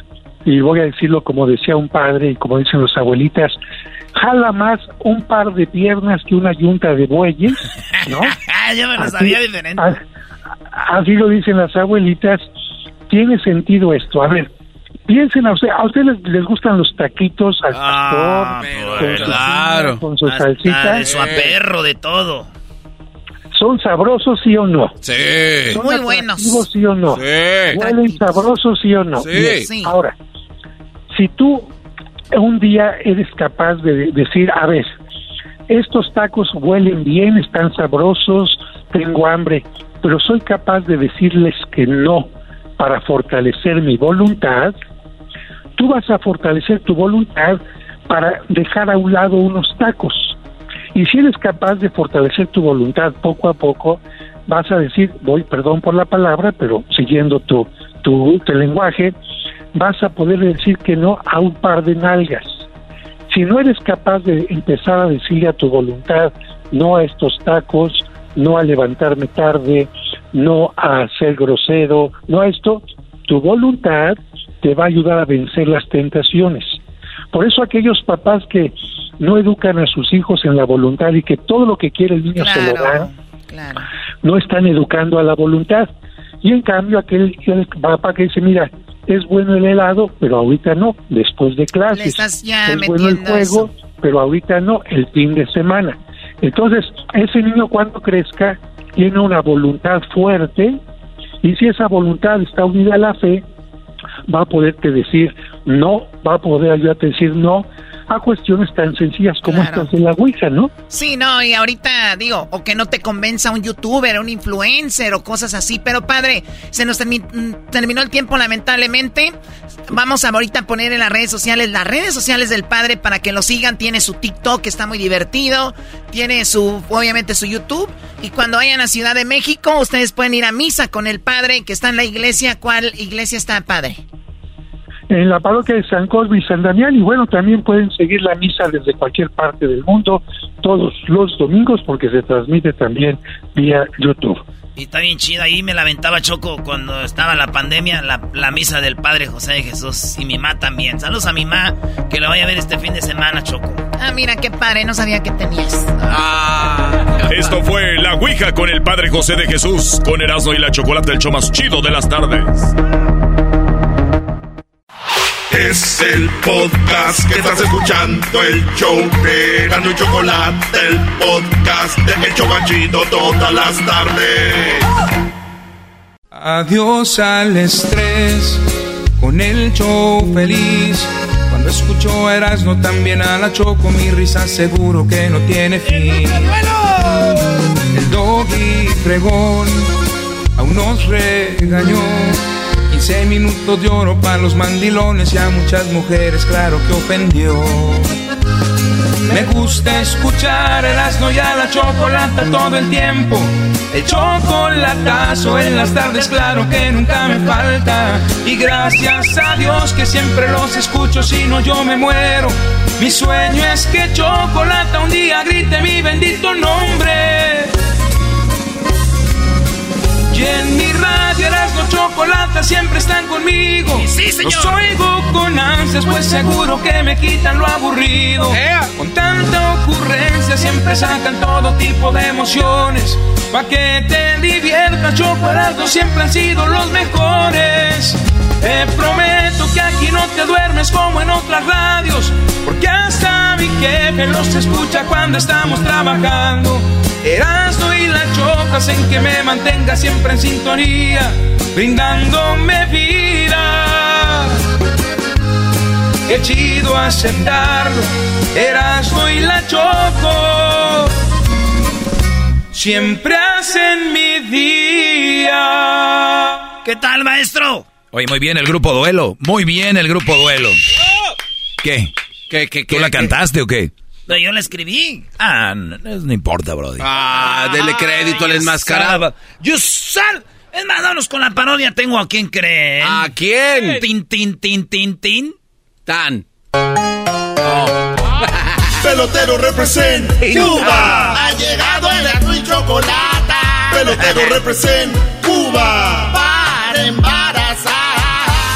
y voy a decirlo como decía un padre y como dicen los abuelitas, jala más un par de piernas que una yunta de bueyes, ¿no? [laughs] Yo me lo sabía diferente. así lo dicen las abuelitas. Tiene sentido esto. A ver, piensen a usted, a ustedes les, gustan los taquitos al ah, pastor, claro. con su salsita. De su aperro, de todo. ¿Son sabrosos, sí o no? Sí. ¿Son Muy buenos. sí o no? Sí. ¿Huelen sabrosos, sí o no? Sí. Ahora, si tú un día eres capaz de decir, a ver, estos tacos huelen bien, están sabrosos, tengo hambre, pero soy capaz de decirles que no para fortalecer mi voluntad, tú vas a fortalecer tu voluntad para dejar a un lado unos tacos. Y si eres capaz de fortalecer tu voluntad poco a poco, vas a decir, voy, perdón por la palabra, pero siguiendo tu, tu, lenguaje, vas a poder decir que no a un par de nalgas. Si no eres capaz de empezar a decirle a tu voluntad no a estos tacos, no a levantarme tarde, no a ser grosero, no a esto, tu voluntad te va a ayudar a vencer las tentaciones. Por eso aquellos papás que no educan a sus hijos en la voluntad y que todo lo que quiere el niño se lo dan, no están educando a la voluntad. Y en cambio aquel, aquel papá que dice, mira, es bueno el helado, pero ahorita no, después de clases. es bueno el juego, pero ahorita no, el fin de semana. Entonces, ese niño cuando crezca tiene una voluntad fuerte y si esa voluntad está unida a la fe, va a poderte decir no, va a poder ayudarte a decir no a cuestiones tan sencillas como estas de la Ouija, ¿no? Sí, no, y ahorita digo, o que no te convenza un youtuber, un influencer o cosas así, pero padre, se nos mm, terminó el tiempo lamentablemente. Vamos a ahorita poner en las redes sociales, las redes sociales del padre para que lo sigan. Tiene su TikTok, que está muy divertido. Tiene su, obviamente, su YouTube. Y cuando vayan a Ciudad de México, ustedes pueden ir a misa con el padre que está en la iglesia. ¿Cuál iglesia está, padre? En la parroquia de San Cosme y San Damián y bueno, también pueden seguir la misa desde cualquier parte del mundo todos los domingos porque se transmite también vía YouTube. Y está bien chida, ahí me lamentaba Choco cuando estaba la pandemia, la, misa del Padre José de Jesús y mi mamá también. Saludos a mi mamá, que la voy a ver este fin de semana, Choco. Ah, mira qué padre, no sabía que tenías. Ah. Esto fue La Ouija con el Padre José de Jesús, con Erasmo y la chocolate, el show más chido de las tardes. Es el podcast que estás escuchando, el show de Gano y Chocolate, el podcast de El Chocachito todas las tardes. Adiós al estrés, con el show feliz. Cuando escucho a Erasmo también a la Choco, mi risa seguro que no tiene fin. El doggy fregón aún nos regañó 15 minutos de oro para los mandilones y a muchas mujeres, claro que ofendió. Me gusta escuchar el asno y a la chocolata todo el tiempo. El chocolatazo en las tardes, claro que nunca me falta. Y gracias a Dios que siempre los escucho, si no yo me muero. Mi sueño es que chocolata un día grite mi bendito nombre. Y en mi radio Erasmo Chocolata siempre están conmigo. Sí, señor. Los oigo con ansias, pues seguro que me quitan lo aburrido. Con tanta ocurrencia siempre sacan todo tipo de emociones. Pa' que te diviertas, Chocolate siempre han sido los mejores. Te prometo que aquí no te duermes como en otras radios, porque hasta mi jefe los escucha cuando estamos trabajando. Erasmo y la chocas en que me mantenga siempre en sintonía, brindándome vida. Qué chido aceptarlo, Erasmo y la choco, siempre hacen mi día. ¿Qué tal, maestro? Oye, muy bien el grupo Duelo, muy bien el grupo Duelo. ¿Qué? ¿Qué, qué, qué ¿Tú la cantaste o qué? No, yo la escribí. Ah, no, importa, Brody. Ah, dele crédito al enmascarado. You sal. Es más, vámonos con la parodia. Tengo a quien creen. ¿A quién? Tin, tin, tin, tin, tin. Tan. [laughs] Pelotero represent [laughs] Cuba. Ha llegado el azul y chocolate. Pelotero represent Cuba. Para embarazar.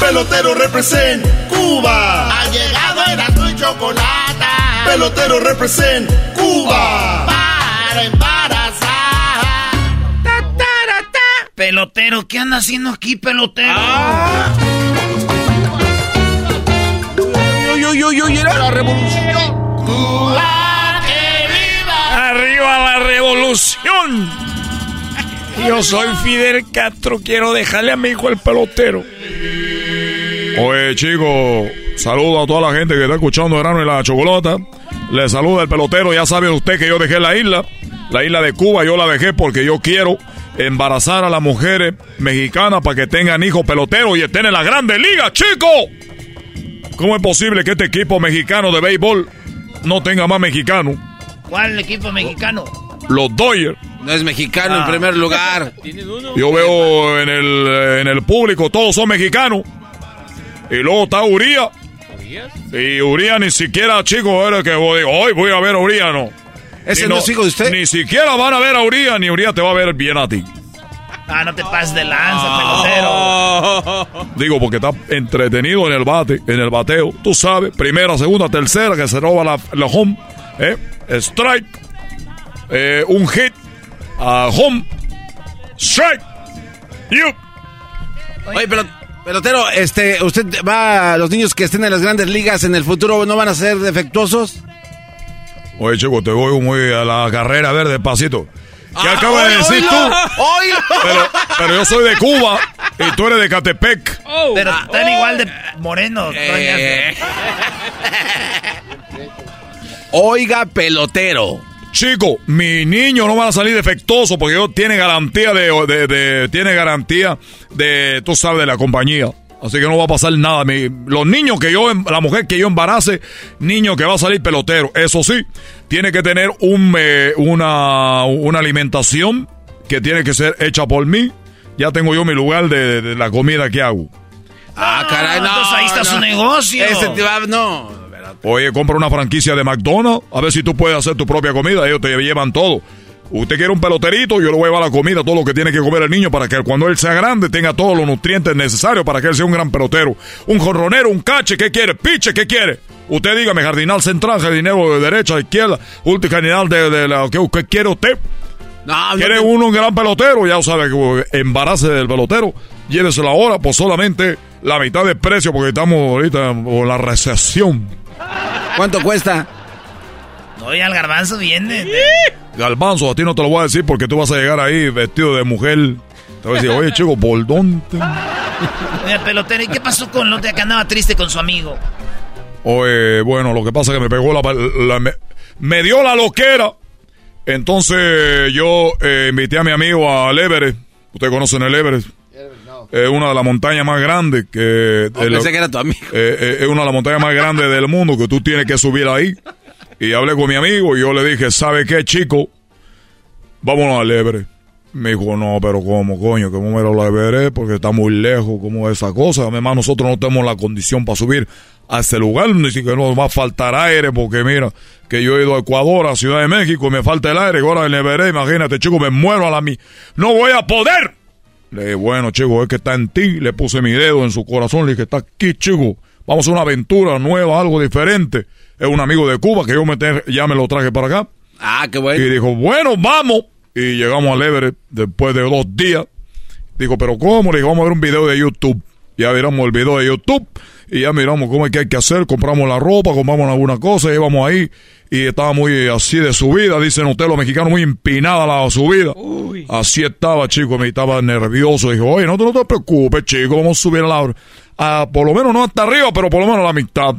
Pelotero represent Cuba. Ha llegado el azul y chocolate. Pelotero represent Cuba. Para Pelotero, ¿qué anda haciendo aquí, pelotero? Ah. Yo, yo, yo, yo, la revolución. Cuba, que viva. Arriba la revolución. Yo soy Fidel Castro, quiero dejarle a mi hijo el pelotero. Oye, chico, saludo a toda la gente que está escuchando Verano y la Chocolata. Le saluda el pelotero. Ya sabe usted que yo dejé la isla. La isla de Cuba yo la dejé porque yo quiero embarazar a las mujeres mexicanas para que tengan hijos peloteros y estén en la grande liga, chico. ¿Cómo es posible que este equipo mexicano de béisbol no tenga más mexicanos? ¿Cuál equipo mexicano? Los Dodgers. No es mexicano en ah. primer lugar. [laughs] Yo veo en el, en el público, todos son mexicanos. Y luego está Uría. Y Uría ni siquiera, chico, era que voy, hoy voy a ver a Uría, no. ¿Ese no, es hijo de usted? Ni siquiera van a ver a Uría, ni Uría te va a ver bien a ti. Ah, no te pases de lanza, pelotero. [laughs] Digo, porque está entretenido en el bate, en el bateo. Tú sabes, primera, segunda, tercera, que se roba la, la home. ¿eh? Strike. Eh, un hit. a home. Strike. You. Oye, pero, pelotero, este, ¿usted va, los niños que estén en las grandes ligas en el futuro no van a ser defectuosos? Oye, chico, te voy muy a la carrera, a ver, despacito. ¿Qué Ah, acabas de decir tú? oilo. Pero, pero yo soy de Cuba y tú eres de Catepec. Pero están igual de morenos. Eh. Oiga, pelotero. Chico, mi niño no va a salir defectuoso porque yo tiene garantía de, de- de- tiene garantía de, tú sabes, de la compañía. Así que no va a pasar nada. Mi- los niños que yo, em- la mujer que yo embarace, niño que va a salir pelotero. Eso sí, tiene que tener un, eh, una, una alimentación que tiene que ser hecha por mí. Ya tengo yo mi lugar de, de la comida que hago. Ah, caray, no. entonces ahí está no. su negocio. Ese te va, no. Oye, compra una franquicia de McDonald's, a ver si tú puedes hacer tu propia comida, ellos te llevan todo. Usted quiere un peloterito, yo le voy a llevar la comida, todo lo que tiene que comer el niño para que cuando él sea grande tenga todos los nutrientes necesarios para que él sea un gran pelotero. Un jorronero, un cache, ¿qué quiere? Piche, ¿qué quiere? Usted dígame, jardinal central, jardinero de derecha, de izquierda, último jardinal de, de la... ¿qué, qué quiere usted? No, ¿Quiere uno un gran pelotero? Ya sabe que embarace del pelotero, lléveselo ahora por solamente la mitad de precio porque estamos ahorita con la recesión. ¿Cuánto cuesta? Oye, al garbanzo viene. Galbanzo, a ti no te lo voy a decir porque tú vas a llegar ahí vestido de mujer. Te voy a decir, oye chico, ¿por dónde? Oye, pelotero, ¿y qué pasó con el otro que andaba triste con su amigo? Oye, bueno, lo que pasa es que me pegó la... la- me, me dio la loquera. Entonces yo eh, invité a mi amigo al Everest. Ustedes conocen el Everest. Es una de las montañas más grandes que... Oh, pensé que era tu amigo. Eh, eh, es una de las montañas más grandes del mundo que tú tienes que subir ahí. Y hablé con mi amigo y yo le dije, ¿sabe qué, chico? Vámonos al Everest. Me dijo, no, pero ¿cómo, coño? ¿Cómo me lo veré? Porque está muy lejos, ¿cómo es esa cosa? Además, nosotros no tenemos la condición para subir a ese lugar, ni siquiera nos va a faltar aire, porque mira, que yo he ido a Ecuador, a Ciudad de México, y me falta el aire, ahora en el Everest, imagínate, chico, me muero a la mi... ¡No voy a poder! Le dije, bueno, chico, es que está en ti. Le puse mi dedo en su corazón. Le dije, está aquí, chico. Vamos a una aventura nueva, algo diferente. Es un amigo de Cuba que yo me te- ya me lo traje para acá. Ah, qué bueno. Y dijo, bueno, vamos. Y llegamos al Everest después de dos días. Dijo, pero ¿cómo? Le dije, vamos a ver un video de YouTube. Ya miramos el video de YouTube y ya miramos cómo es que hay que hacer. Compramos la ropa, compramos alguna cosa, íbamos ahí y estaba muy así de subida. Dicen ustedes los mexicanos, muy empinada la subida. Así estaba, chico, me estaba nervioso. Dijo, oye, no, te- no te preocupes, chico, vamos a subir a la... a- por lo menos no hasta arriba, pero por lo menos a la mitad.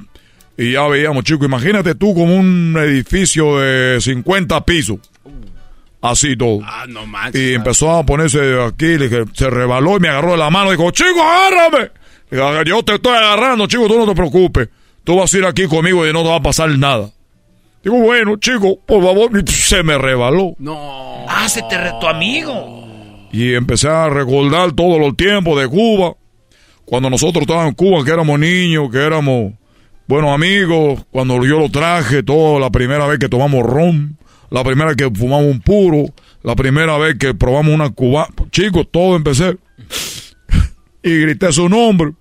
Y ya veíamos, chico, imagínate tú como un edificio de 50 pisos. Así todo. Ah, no manches. Y empezó a ponerse aquí, le dije, se rebaló y me agarró de la mano. Dijo, chico, agárrame. Dije, yo te estoy agarrando, chico, tú no te preocupes. Tú vas a ir aquí conmigo y no te va a pasar nada. Digo, bueno, chico, por favor. Y se me rebaló. No. Ah, se te amigo. Y empecé a recordar todos los tiempos de Cuba. Cuando nosotros estábamos en Cuba, que éramos niños, que éramos buenos amigos. Cuando yo lo traje, todo, la primera vez que tomamos ron. La primera que fumamos un puro. La primera vez que probamos una cuba. Chicos, todo empecé. y grité su nombre.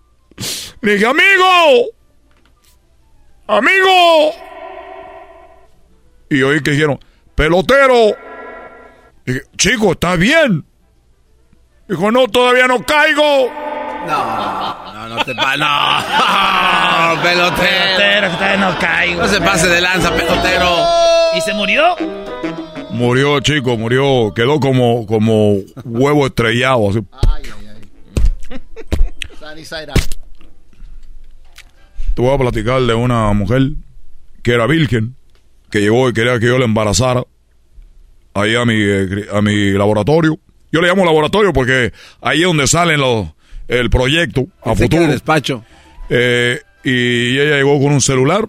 Dije, amigo. Amigo. Y oí que dijeron, pelotero. Dije, chico, ¿está bien? Dijo, no, todavía no caigo. No, no, no te pa... No, [laughs] pelotero. Pelotero, no caigo. No se pase de lanza, pelotero. ¿Y se murió? Murió, chico, murió. Quedó como, como huevo estrellado. Así. Sunny side up. Te voy a platicar de una mujer que era virgen, que llegó y quería que yo la embarazara ahí a mi, eh, a mi laboratorio. Yo le llamo laboratorio porque ahí es donde salen los, el proyecto a Pensé futuro. despacho. Eh, y ella llegó con un celular,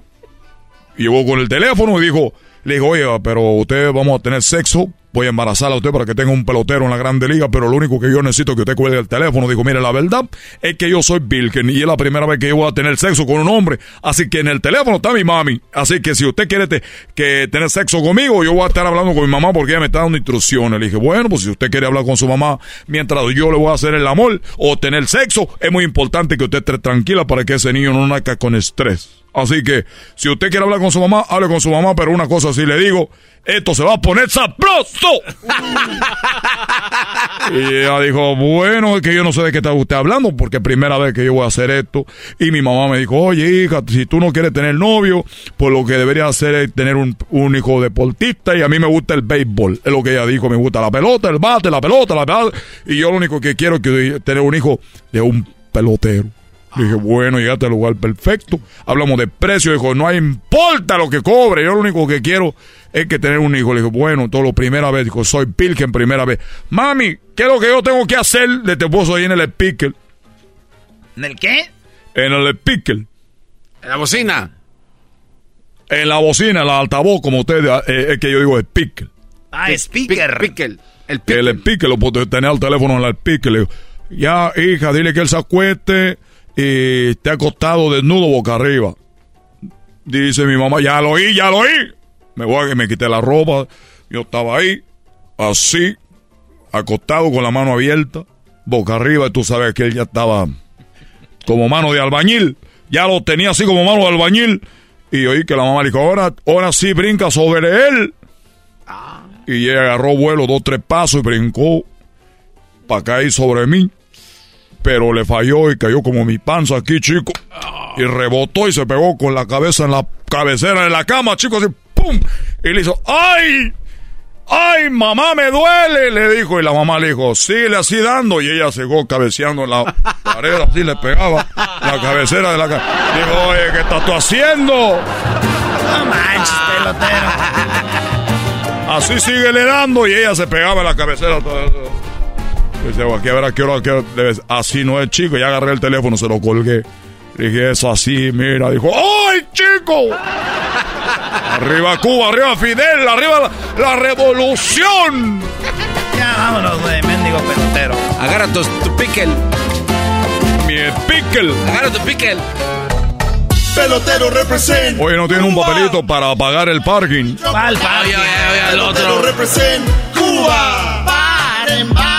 llegó con el teléfono y dijo, le dijo, oye, pero usted vamos a tener sexo voy a embarazar a usted para que tenga un pelotero en la Grande Liga, pero lo único que yo necesito es que usted cuelgue el teléfono. Dijo, mire, la verdad es que yo soy Bilken y es la primera vez que yo voy a tener sexo con un hombre, así que en el teléfono está mi mami. Así que si usted quiere que tener sexo conmigo, yo voy a estar hablando con mi mamá porque ella me está dando instrucciones. Le dije, bueno, pues si usted quiere hablar con su mamá mientras yo le voy a hacer el amor o tener sexo, es muy importante que usted esté tranquila para que ese niño no nazca con estrés. Así que, si usted quiere hablar con su mamá, hable con su mamá, pero una cosa sí le digo, esto se va a poner sabroso. [laughs] y ella dijo, bueno, es que yo no sé de qué está usted hablando, porque es primera vez que yo voy a hacer esto. Y mi mamá me dijo, oye, hija, si tú no quieres tener novio, pues lo que debería hacer es tener un, un hijo deportista, y a mí me gusta el béisbol. Es lo que ella dijo, me gusta la pelota, el bate, la pelota, la pelota. Y yo lo único que quiero es tener un hijo de un pelotero. Le dije, bueno, llegaste al lugar perfecto. Hablamos de precio. Dijo, no importa lo que cobre. Yo lo único que quiero es que tener un hijo. Le dije, bueno, todo lo primera vez. Dijo, soy Pilken primera vez. Mami, ¿qué es lo que yo tengo que hacer? Le te puso ahí en el speaker. ¿En el qué? En el speaker. En la bocina. En la bocina, en la altavoz, como usted, eh, es que yo digo speaker. Ah, speaker. Speaker. El speaker. El speaker, lo puedo tener al teléfono en el speaker. Le digo, ya, hija, dile que él se acueste y esté acostado desnudo boca arriba. Dice mi mamá, ya lo oí, ya lo oí. Me voy a me quité la ropa. Yo estaba ahí, así, acostado con la mano abierta, boca arriba, y tú sabes que él ya estaba como mano de albañil. Ya lo tenía así como mano de albañil. Y oí que la mamá le dijo, ahora, ahora sí brinca sobre él. Y ella agarró vuelo dos, tres pasos y brincó para caer sobre mí pero le falló y cayó como mi panza aquí, chico. Y rebotó y se pegó con la cabeza en la cabecera de la cama, chico, así, ¡pum! Y le hizo, ¡ay! ¡Ay, mamá, me duele! Le dijo, y la mamá le dijo, sigue así dando. Y ella se cabeceando en la pared, así le pegaba la cabecera de la cama. Dijo, oye, ¿qué estás tú haciendo? No manches, pelotero. Así sigue le dando y ella se pegaba en la cabecera. Todo Dice, aquí a ver a qué hora, qué Así no es, chico. Ya agarré el teléfono, se lo colgué. Dije, eso así, mira. Dijo, ¡ay, chico! [laughs] arriba Cuba, arriba Fidel, arriba la, revolución. Ya, vámonos, güey, mendigo pelotero. Agarra tu, tu pickle. Mi pickle. Agarra tu pickle. Pelotero represent. Oye, no tiene un papelito para pagar el parking. ¿Cuál parking? el otro. Pelotero represent Cuba. Para